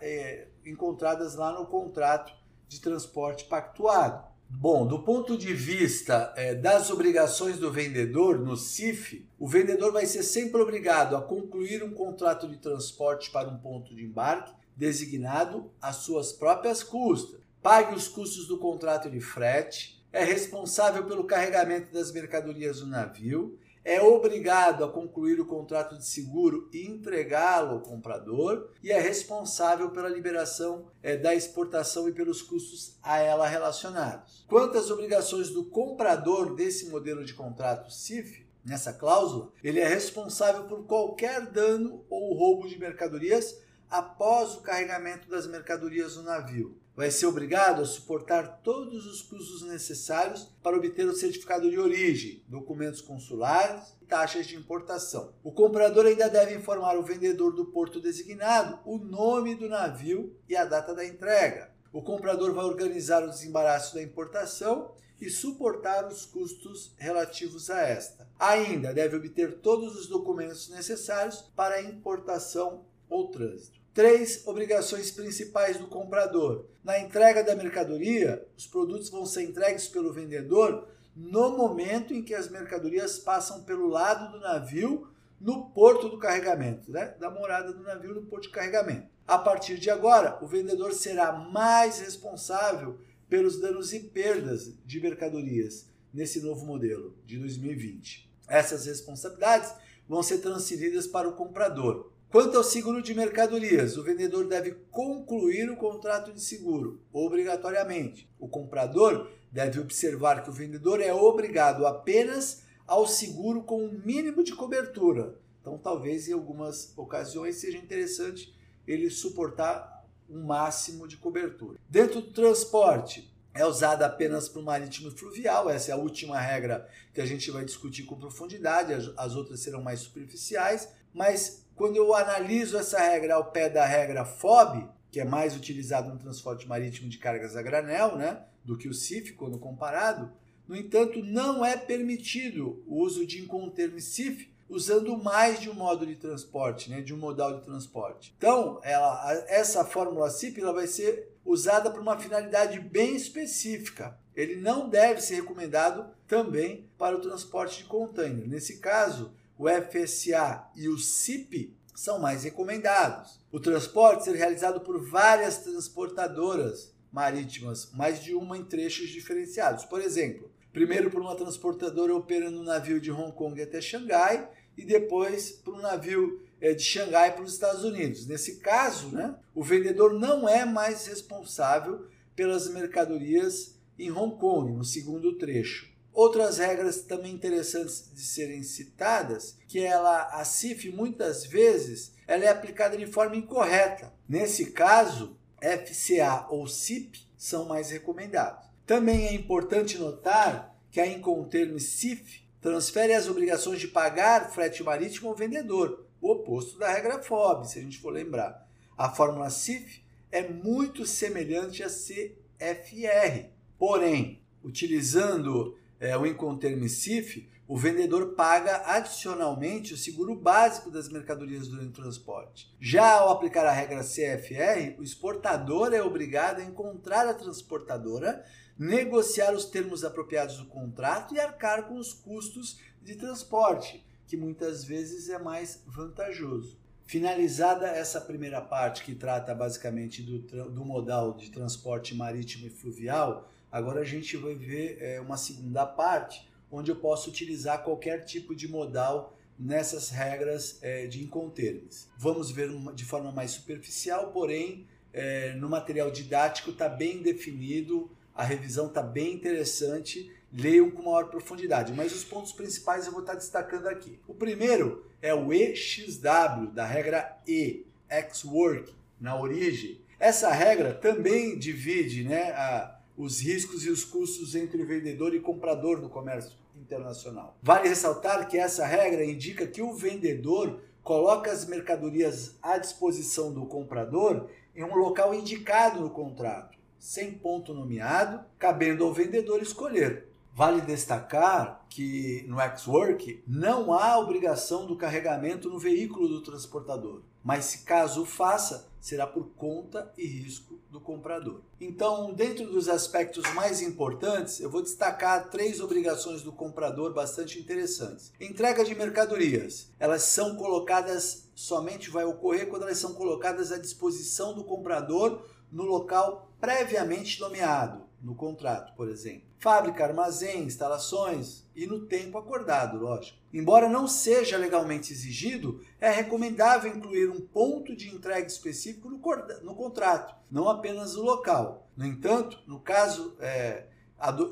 é, encontradas lá no contrato de transporte pactuado. Bom, do ponto de vista é, das obrigações do vendedor no CIF, o vendedor vai ser sempre obrigado a concluir um contrato de transporte para um ponto de embarque designado às suas próprias custas. Pague os custos do contrato de frete, é responsável pelo carregamento das mercadorias do navio, é obrigado a concluir o contrato de seguro e entregá-lo ao comprador e é responsável pela liberação é, da exportação e pelos custos a ela relacionados. Quanto às obrigações do comprador desse modelo de contrato CIF, nessa cláusula, ele é responsável por qualquer dano ou roubo de mercadorias após o carregamento das mercadorias no navio vai ser obrigado a suportar todos os custos necessários para obter o certificado de origem, documentos consulares e taxas de importação. O comprador ainda deve informar o vendedor do porto designado o nome do navio e a data da entrega. O comprador vai organizar o desembaraço da importação e suportar os custos relativos a esta. Ainda deve obter todos os documentos necessários para importação ou trânsito. Três obrigações principais do comprador. Na entrega da mercadoria, os produtos vão ser entregues pelo vendedor no momento em que as mercadorias passam pelo lado do navio no porto do carregamento, né? da morada do navio no porto de carregamento. A partir de agora, o vendedor será mais responsável pelos danos e perdas de mercadorias nesse novo modelo de 2020. Essas responsabilidades vão ser transferidas para o comprador. Quanto ao seguro de mercadorias, o vendedor deve concluir o contrato de seguro, obrigatoriamente. O comprador deve observar que o vendedor é obrigado apenas ao seguro com um mínimo de cobertura. Então, talvez em algumas ocasiões seja interessante ele suportar um máximo de cobertura. Dentro do transporte, é usada apenas para o marítimo e fluvial, essa é a última regra que a gente vai discutir com profundidade, as outras serão mais superficiais, mas quando eu analiso essa regra ao pé da regra FOB, que é mais utilizado no transporte marítimo de cargas a granel, né, do que o CIF quando comparado, no entanto, não é permitido o uso de inconterme CIF usando mais de um modo de transporte, né, de um modal de transporte. Então, ela, essa fórmula CIF ela vai ser usada para uma finalidade bem específica. Ele não deve ser recomendado também para o transporte de container. Nesse caso, o FSA e o CIP são mais recomendados. O transporte será realizado por várias transportadoras marítimas, mais de uma em trechos diferenciados. Por exemplo, primeiro por uma transportadora operando um navio de Hong Kong até Xangai e depois por um navio eh, de Xangai para os Estados Unidos. Nesse caso, né, o vendedor não é mais responsável pelas mercadorias em Hong Kong, no segundo trecho. Outras regras também interessantes de serem citadas, que ela, a CIF muitas vezes ela é aplicada de forma incorreta. Nesse caso, FCA ou CIP são mais recomendados. Também é importante notar que a Inconterme CIF transfere as obrigações de pagar frete marítimo ao vendedor, o oposto da regra FOB, se a gente for lembrar. A fórmula CIF é muito semelhante à CFR, porém, utilizando é, o CIF, o vendedor paga adicionalmente o seguro básico das mercadorias durante o transporte. Já ao aplicar a regra CFR, o exportador é obrigado a encontrar a transportadora, negociar os termos apropriados do contrato e arcar com os custos de transporte, que muitas vezes é mais vantajoso. Finalizada essa primeira parte, que trata basicamente do, do modal de transporte marítimo e fluvial, Agora a gente vai ver é, uma segunda parte, onde eu posso utilizar qualquer tipo de modal nessas regras é, de incontermes. Vamos ver de forma mais superficial, porém, é, no material didático está bem definido, a revisão está bem interessante, leiam com maior profundidade. Mas os pontos principais eu vou estar tá destacando aqui. O primeiro é o EXW, da regra E, X-Work, na origem. Essa regra também divide né, a, os riscos e os custos entre vendedor e comprador no comércio internacional. Vale ressaltar que essa regra indica que o vendedor coloca as mercadorias à disposição do comprador em um local indicado no contrato, sem ponto nomeado, cabendo ao vendedor escolher. Vale destacar que no X-Work não há obrigação do carregamento no veículo do transportador, mas se caso faça, será por conta e risco do comprador. Então, dentro dos aspectos mais importantes, eu vou destacar três obrigações do comprador bastante interessantes. Entrega de mercadorias. Elas são colocadas, somente vai ocorrer quando elas são colocadas à disposição do comprador no local previamente nomeado no contrato, por exemplo. Fábrica, armazém, instalações e no tempo acordado, lógico. Embora não seja legalmente exigido, é recomendável incluir um ponto de entrega específico no, no contrato, não apenas o local. No entanto, no caso é,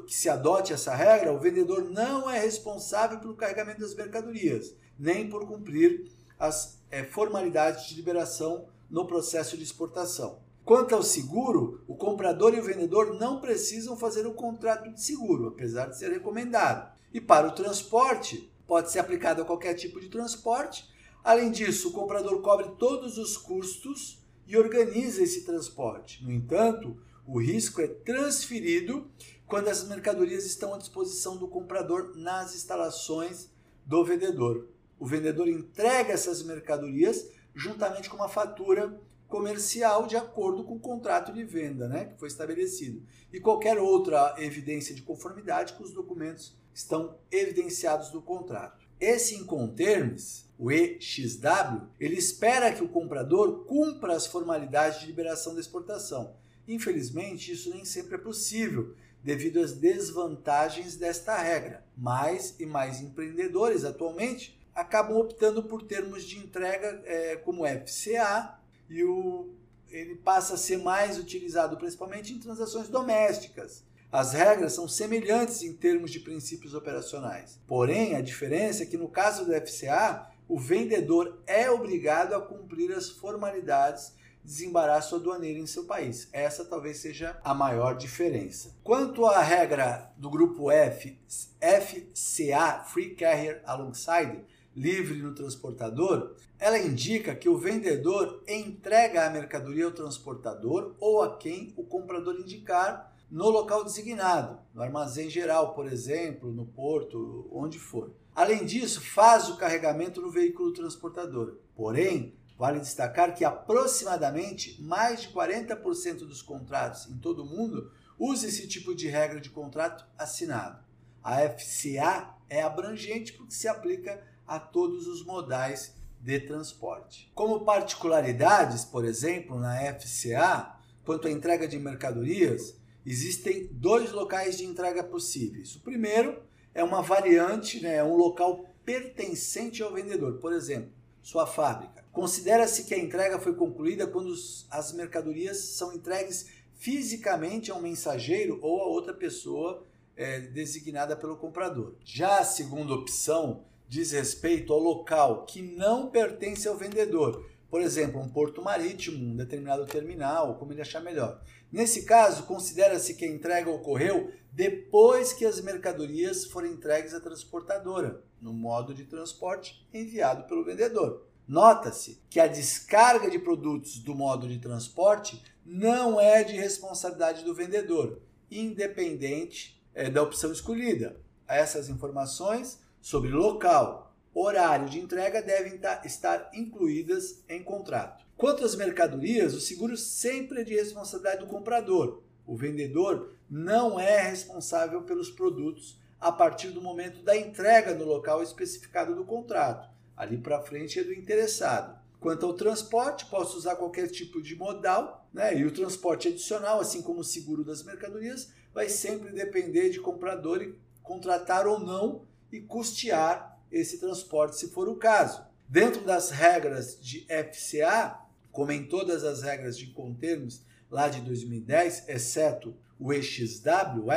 que se adote essa regra, o vendedor não é responsável pelo carregamento das mercadorias, nem por cumprir as é, formalidades de liberação no processo de exportação. Quanto ao seguro, o comprador e o vendedor não precisam fazer o um contrato de seguro, apesar de ser recomendado. E para o transporte, pode ser aplicado a qualquer tipo de transporte. Além disso, o comprador cobre todos os custos e organiza esse transporte. No entanto, o risco é transferido quando as mercadorias estão à disposição do comprador nas instalações do vendedor. O vendedor entrega essas mercadorias juntamente com uma fatura comercial de acordo com o contrato de venda né, que foi estabelecido. E qualquer outra evidência de conformidade que os documentos estão evidenciados no contrato. Esse Incoterms, o EXW, ele espera que o comprador cumpra as formalidades de liberação da exportação. Infelizmente, isso nem sempre é possível, devido às desvantagens desta regra. Mais e mais empreendedores atualmente acabam optando por termos de entrega é, como FCA e o, ele passa a ser mais utilizado principalmente em transações domésticas. As regras são semelhantes em termos de princípios operacionais. Porém, a diferença é que no caso do FCA, o vendedor é obrigado a cumprir as formalidades de desembaraço aduaneiro em seu país. Essa talvez seja a maior diferença. Quanto à regra do grupo F, FCA, Free Carrier Alongside, livre no transportador, ela indica que o vendedor entrega a mercadoria ao transportador ou a quem o comprador indicar no local designado, no armazém geral, por exemplo, no porto, onde for. Além disso, faz o carregamento no veículo transportador. Porém, vale destacar que aproximadamente mais de 40% dos contratos em todo o mundo usa esse tipo de regra de contrato assinado. A FCA é abrangente porque se aplica a todos os modais de transporte. Como particularidades, por exemplo, na FCA, quanto à entrega de mercadorias, existem dois locais de entrega possíveis. O primeiro é uma variante, né, é um local pertencente ao vendedor, por exemplo, sua fábrica. Considera-se que a entrega foi concluída quando as mercadorias são entregues fisicamente a um mensageiro ou a outra pessoa é, designada pelo comprador. Já a segunda opção diz respeito ao local que não pertence ao vendedor. Por exemplo, um porto marítimo, um determinado terminal, como ele achar melhor. Nesse caso, considera-se que a entrega ocorreu depois que as mercadorias foram entregues à transportadora, no modo de transporte enviado pelo vendedor. Nota-se que a descarga de produtos do modo de transporte não é de responsabilidade do vendedor, independente é, da opção escolhida. Essas informações sobre local, horário de entrega devem estar incluídas em contrato. Quanto às mercadorias, o seguro sempre é de responsabilidade do comprador. O vendedor não é responsável pelos produtos a partir do momento da entrega no local especificado do contrato. Ali para frente é do interessado. Quanto ao transporte, posso usar qualquer tipo de modal, né? E o transporte adicional, assim como o seguro das mercadorias, vai sempre depender de comprador e contratar ou não e custear esse transporte, se for o caso. Dentro das regras de FCA, como em todas as regras de contermos lá de 2010, exceto o EXW,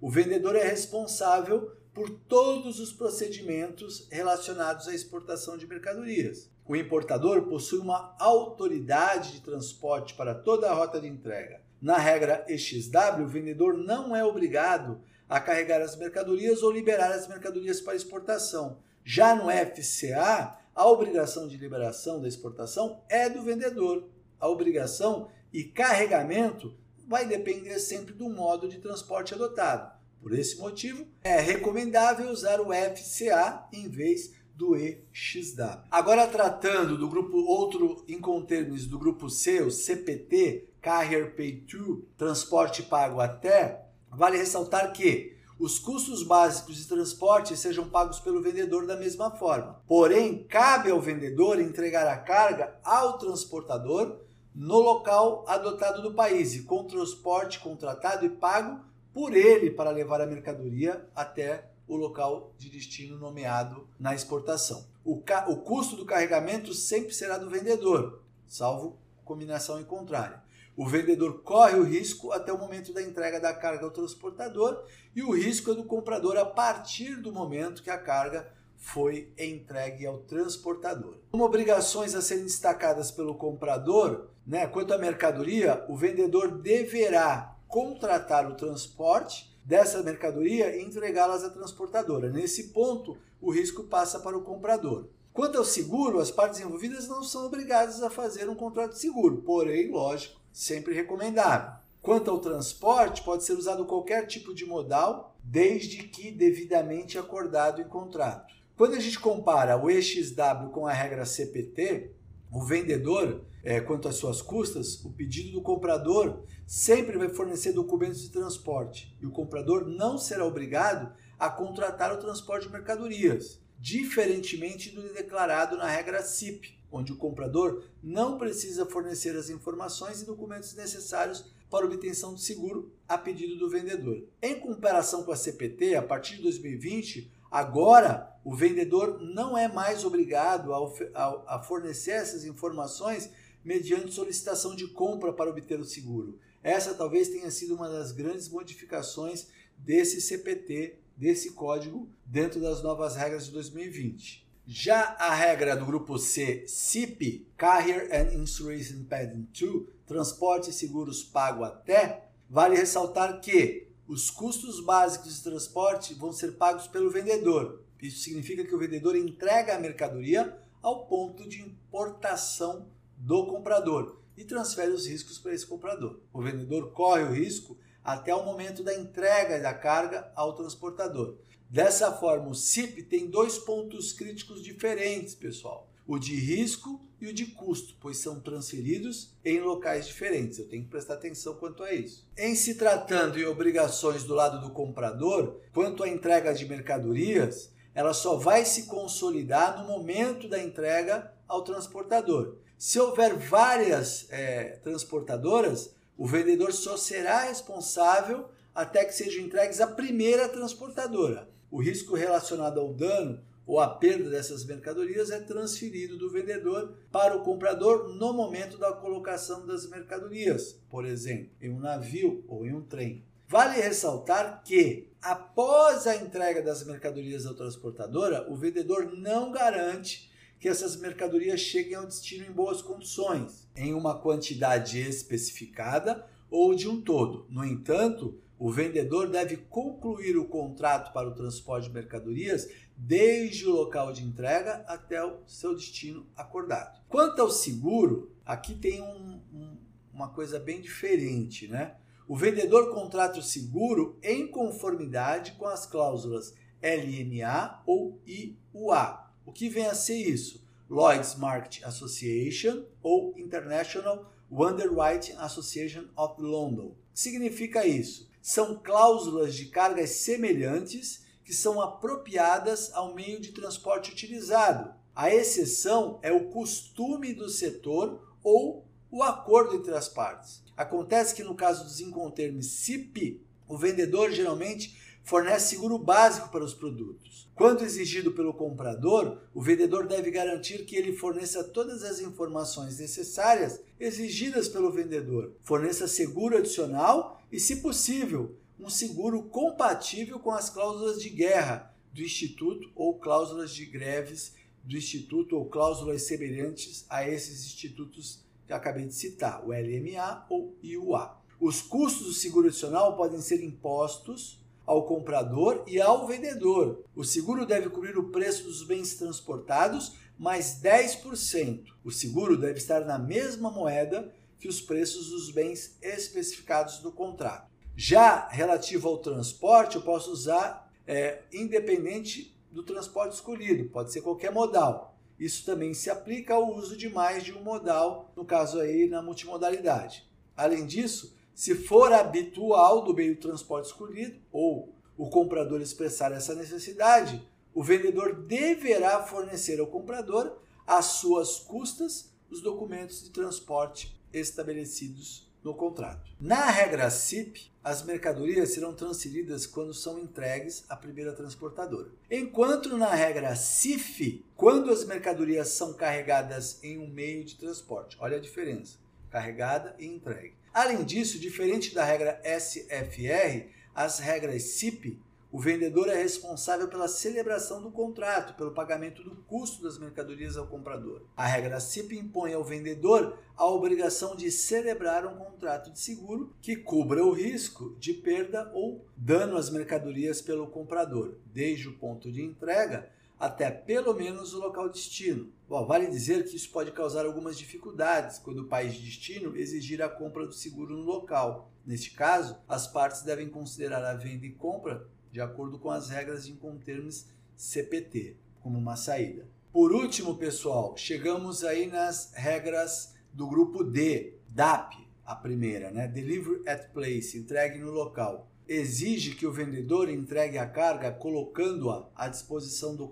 o vendedor é responsável por todos os procedimentos relacionados à exportação de mercadorias. O importador possui uma autoridade de transporte para toda a rota de entrega. Na regra EXW, o vendedor não é obrigado a carregar as mercadorias ou liberar as mercadorias para exportação. Já no FCA, a obrigação de liberação da exportação é do vendedor. A obrigação e carregamento vai depender sempre do modo de transporte adotado. Por esse motivo, é recomendável usar o FCA em vez do EXW. Agora tratando do grupo outro incontermes do grupo C, o CPT, Carrier Pay To, transporte pago até, Vale ressaltar que os custos básicos de transporte sejam pagos pelo vendedor da mesma forma. Porém, cabe ao vendedor entregar a carga ao transportador no local adotado do país e com transporte contratado e pago por ele para levar a mercadoria até o local de destino nomeado na exportação. O, o custo do carregamento sempre será do vendedor, salvo combinação em contrária. O vendedor corre o risco até o momento da entrega da carga ao transportador e o risco é do comprador a partir do momento que a carga foi entregue ao transportador. Como obrigações a serem destacadas pelo comprador, né, quanto à mercadoria, o vendedor deverá contratar o transporte dessa mercadoria e entregá-las à transportadora. Nesse ponto, o risco passa para o comprador. Quanto ao seguro, as partes envolvidas não são obrigadas a fazer um contrato de seguro, porém, lógico, sempre recomendável. Quanto ao transporte, pode ser usado qualquer tipo de modal, desde que devidamente acordado em contrato. Quando a gente compara o EXW com a regra CPT, o vendedor, é, quanto às suas custas, o pedido do comprador sempre vai fornecer documentos de transporte e o comprador não será obrigado a contratar o transporte de mercadorias diferentemente do declarado na regra CIP, onde o comprador não precisa fornecer as informações e documentos necessários para obtenção do seguro a pedido do vendedor. Em comparação com a CPT, a partir de 2020, agora o vendedor não é mais obrigado a, fornecer essas informações mediante solicitação de compra para obter o seguro. Essa talvez tenha sido uma das grandes modificações desse CPT desse código dentro das novas regras de 2020. Já a regra do grupo C, CIP, Carrier and Insurance Padding 2, transporte e seguros pago até, vale ressaltar que os custos básicos de transporte vão ser pagos pelo vendedor. Isso significa que o vendedor entrega a mercadoria ao ponto de importação do comprador e transfere os riscos para esse comprador. O vendedor corre o risco até o momento da entrega da carga ao transportador. Dessa forma, o CIP tem dois pontos críticos diferentes, pessoal: o de risco e o de custo, pois são transferidos em locais diferentes. Eu tenho que prestar atenção quanto a isso. Em se tratando em obrigações do lado do comprador, quanto à entrega de mercadorias, ela só vai se consolidar no momento da entrega ao transportador. Se houver várias é, transportadoras, o vendedor só será responsável até que sejam entregues à primeira transportadora. O risco relacionado ao dano ou à perda dessas mercadorias é transferido do vendedor para o comprador no momento da colocação das mercadorias, por exemplo, em um navio ou em um trem. Vale ressaltar que, após a entrega das mercadorias à transportadora, o vendedor não garante que essas mercadorias cheguem ao destino em boas condições, em uma quantidade especificada ou de um todo. No entanto, o vendedor deve concluir o contrato para o transporte de mercadorias desde o local de entrega até o seu destino acordado. Quanto ao seguro, aqui tem um, um, uma coisa bem diferente, né? O vendedor contrata o seguro em conformidade com as cláusulas LMA ou IUA. O que vem a ser isso? Lloyd's Market Association ou International Underwriting Association of London. Significa isso? São cláusulas de cargas semelhantes que são apropriadas ao meio de transporte utilizado. A exceção é o costume do setor ou o acordo entre as partes. Acontece que no caso dos incontermes CIP, o vendedor geralmente fornece seguro básico para os produtos. Quando exigido pelo comprador, o vendedor deve garantir que ele forneça todas as informações necessárias exigidas pelo vendedor, forneça seguro adicional e, se possível, um seguro compatível com as cláusulas de guerra do Instituto ou cláusulas de greves do Instituto ou cláusulas semelhantes a esses institutos que acabei de citar, o LMA ou IUA. Os custos do seguro adicional podem ser impostos ao comprador e ao vendedor. O seguro deve cobrir o preço dos bens transportados mais 10%. O seguro deve estar na mesma moeda que os preços dos bens especificados no contrato. Já relativo ao transporte, eu posso usar é, independente do transporte escolhido, pode ser qualquer modal. Isso também se aplica ao uso de mais de um modal, no caso aí na multimodalidade. Além disso, se for habitual do meio de transporte escolhido ou o comprador expressar essa necessidade, o vendedor deverá fornecer ao comprador, às suas custas, os documentos de transporte estabelecidos no contrato. Na regra CIP, as mercadorias serão transferidas quando são entregues à primeira transportadora. Enquanto na regra CIF, quando as mercadorias são carregadas em um meio de transporte. Olha a diferença: carregada e entregue. Além disso, diferente da regra SFR, as regras CIP o vendedor é responsável pela celebração do contrato, pelo pagamento do custo das mercadorias ao comprador. A regra CIP impõe ao vendedor a obrigação de celebrar um contrato de seguro que cubra o risco de perda ou dano às mercadorias pelo comprador, desde o ponto de entrega até pelo menos o local de destino. Bom, vale dizer que isso pode causar algumas dificuldades quando o país de destino exigir a compra do seguro no local. Neste caso, as partes devem considerar a venda e compra de acordo com as regras de Incoterms CPT, como uma saída. Por último, pessoal, chegamos aí nas regras do grupo D, DAP, a primeira, né? Delivery at place, entregue no local. Exige que o vendedor entregue a carga colocando-a à disposição do,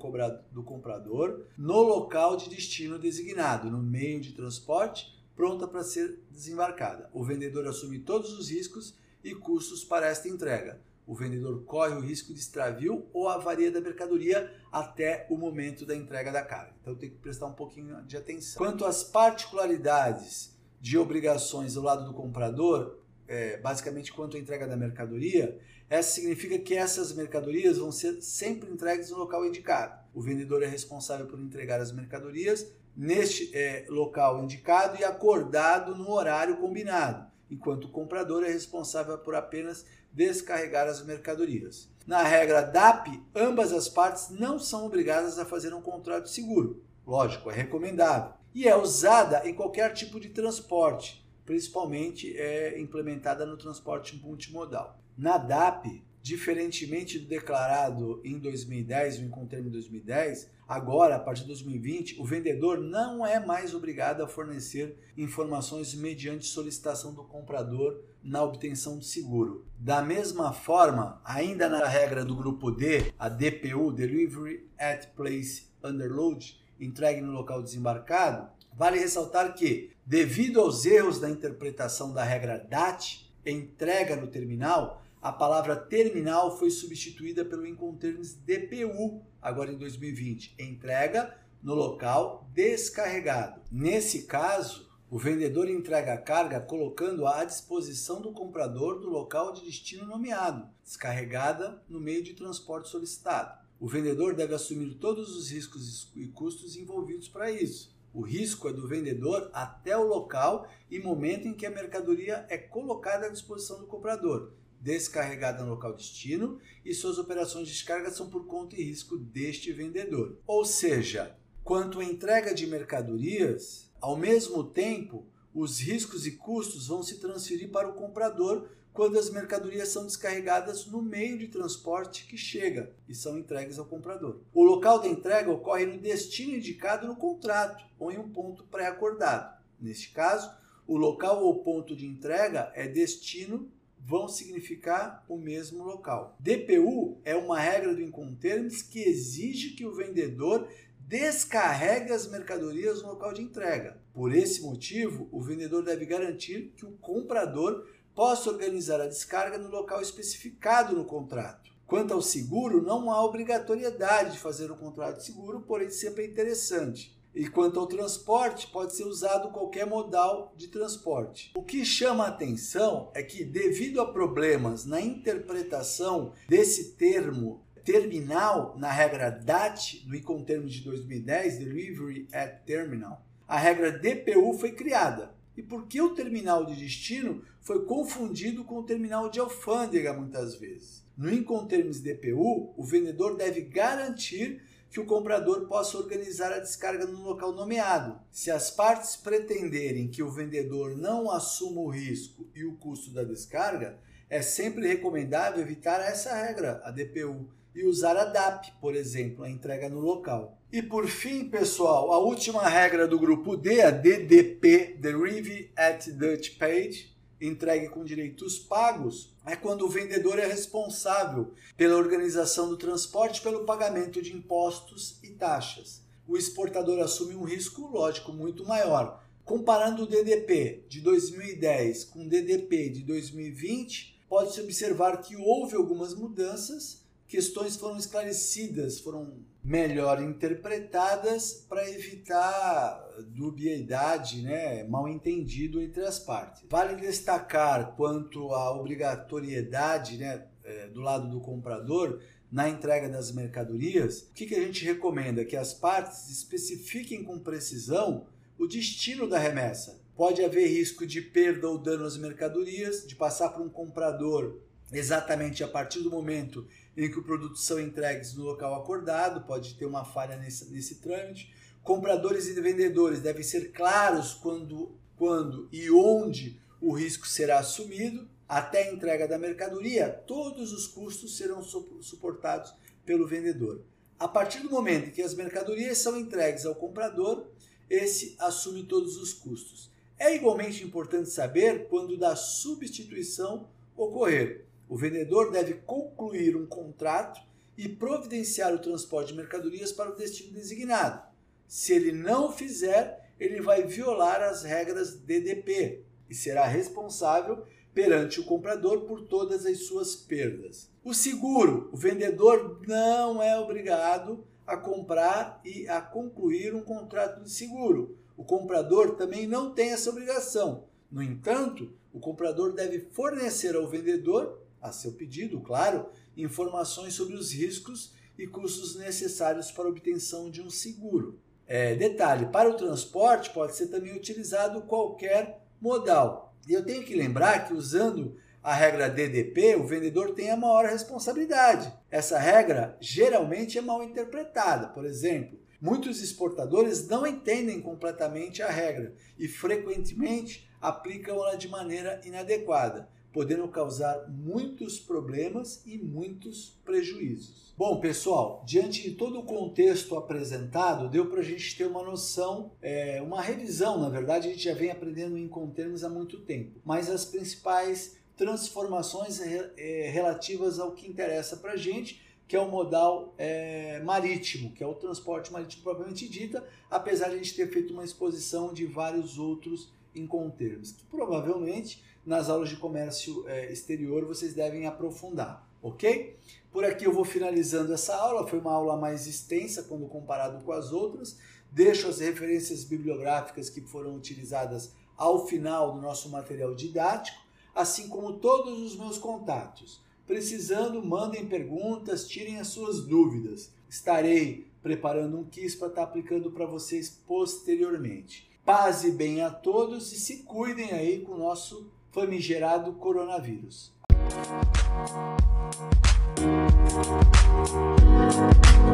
do comprador no local de destino designado, no meio de transporte, pronta para ser desembarcada. O vendedor assume todos os riscos e custos para esta entrega o vendedor corre o risco de extravio ou avaria da mercadoria até o momento da entrega da carga. Então tem que prestar um pouquinho de atenção. Quanto às particularidades de obrigações do lado do comprador, é, basicamente quanto à entrega da mercadoria, essa significa que essas mercadorias vão ser sempre entregues no local indicado. O vendedor é responsável por entregar as mercadorias neste é, local indicado e acordado no horário combinado, enquanto o comprador é responsável por apenas descarregar as mercadorias. Na regra DAP, ambas as partes não são obrigadas a fazer um contrato seguro. Lógico, é recomendável. E é usada em qualquer tipo de transporte, principalmente é implementada no transporte multimodal. Na DAP, diferentemente do declarado em 2010, o Incoterm em 2010, agora, a partir de 2020, o vendedor não é mais obrigado a fornecer informações mediante solicitação do comprador na obtenção do seguro. Da mesma forma, ainda na regra do grupo D, a DPU, Delivery at Place Underload, entregue no local desembarcado, vale ressaltar que, devido aos erros da interpretação da regra DAT, entrega no terminal, a palavra terminal foi substituída pelo Incoterms DPU, agora em 2020, entrega no local descarregado. Nesse caso, o vendedor entrega a carga colocando-a à disposição do comprador do local de destino nomeado, descarregada no meio de transporte solicitado. O vendedor deve assumir todos os riscos e custos envolvidos para isso. O risco é do vendedor até o local e momento em que a mercadoria é colocada à disposição do comprador, descarregada no local destino e suas operações de descarga são por conta e risco deste vendedor. Ou seja, quanto à entrega de mercadorias, ao mesmo tempo, os riscos e custos vão se transferir para o comprador quando as mercadorias são descarregadas no meio de transporte que chega e são entregues ao comprador. O local da entrega ocorre no destino indicado no contrato ou em um ponto pré-acordado. Neste caso, o local ou ponto de entrega é destino vão significar o mesmo local. DPU é uma regra do Incoterms que exige que o vendedor descarregue as mercadorias no local de entrega. Por esse motivo, o vendedor deve garantir que o comprador possa organizar a descarga no local especificado no contrato. Quanto ao seguro, não há obrigatoriedade de fazer o contrato de seguro, porém sempre é interessante. E quanto ao transporte, pode ser usado qualquer modal de transporte. O que chama a atenção é que, devido a problemas na interpretação desse termo terminal na regra DAT, no Incoterm de 2010, Delivery at Terminal, a regra DPU foi criada. E por que o terminal de destino foi confundido com o terminal de alfândega muitas vezes? No Incoterms DPU, o vendedor deve garantir que o comprador possa organizar a descarga no local nomeado. Se as partes pretenderem que o vendedor não assuma o risco e o custo da descarga, é sempre recomendável evitar essa regra, a DPU, e usar a DAP, por exemplo, a entrega no local. E por fim, pessoal, a última regra do grupo D, a DDP, Derive at Dutch Page, entregue com direitos pagos é quando o vendedor é responsável pela organização do transporte pelo pagamento de impostos e taxas. O exportador assume um risco, lógico, muito maior, Comparando o DDP de 2010 com o DDP de 2020, pode-se observar que houve algumas mudanças, questões foram esclarecidas, foram melhor interpretadas para evitar dubiedade, né, mal entendido entre as partes. Vale destacar quanto à obrigatoriedade né, é, do lado do comprador na entrega das mercadorias, o que, que a gente recomenda? Que as partes especifiquem com precisão o destino da remessa. Pode haver risco de perda ou dano às mercadorias, de passar para um comprador exatamente a partir do momento em que o produto são entregues no local acordado, pode ter uma falha nesse, nesse trâmite. Compradores e vendedores devem ser claros quando, quando e onde o risco será assumido. Até a entrega da mercadoria, todos os custos serão suportados pelo vendedor. A partir do momento em que as mercadorias são entregues ao comprador, esse assume todos os custos. É igualmente importante saber quando da substituição ocorrer. O vendedor deve concluir um contrato e providenciar o transporte de mercadorias para o destino designado. Se ele não fizer, ele vai violar as regras DDP e será responsável perante o comprador por todas as suas perdas. O seguro: o vendedor não é obrigado a comprar e a concluir um contrato de seguro. O comprador também não tem essa obrigação. No entanto, o comprador deve fornecer ao vendedor, a seu pedido, claro, informações sobre os riscos e custos necessários para a obtenção de um seguro. É, detalhe: para o transporte pode ser também utilizado qualquer modal. E eu tenho que lembrar que usando a regra DDP, o vendedor tem a maior responsabilidade. Essa regra geralmente é mal interpretada. Por exemplo, muitos exportadores não entendem completamente a regra e frequentemente aplicam-la de maneira inadequada, podendo causar muitos problemas e muitos prejuízos. Bom, pessoal, diante de todo o contexto apresentado, deu para a gente ter uma noção, é, uma revisão, na verdade, a gente já vem aprendendo em Contermos há muito tempo, mas as principais transformações é, relativas ao que interessa para a gente, que é o modal é, marítimo, que é o transporte marítimo propriamente dita, apesar de a gente ter feito uma exposição de vários outros incontermos, que provavelmente nas aulas de comércio é, exterior vocês devem aprofundar, ok? Por aqui eu vou finalizando essa aula, foi uma aula mais extensa quando comparado com as outras, deixo as referências bibliográficas que foram utilizadas ao final do nosso material didático, assim como todos os meus contatos. Precisando, mandem perguntas, tirem as suas dúvidas. Estarei preparando um quiz para estar aplicando para vocês posteriormente. Paz e bem a todos e se cuidem aí com o nosso famigerado coronavírus.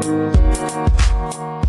Música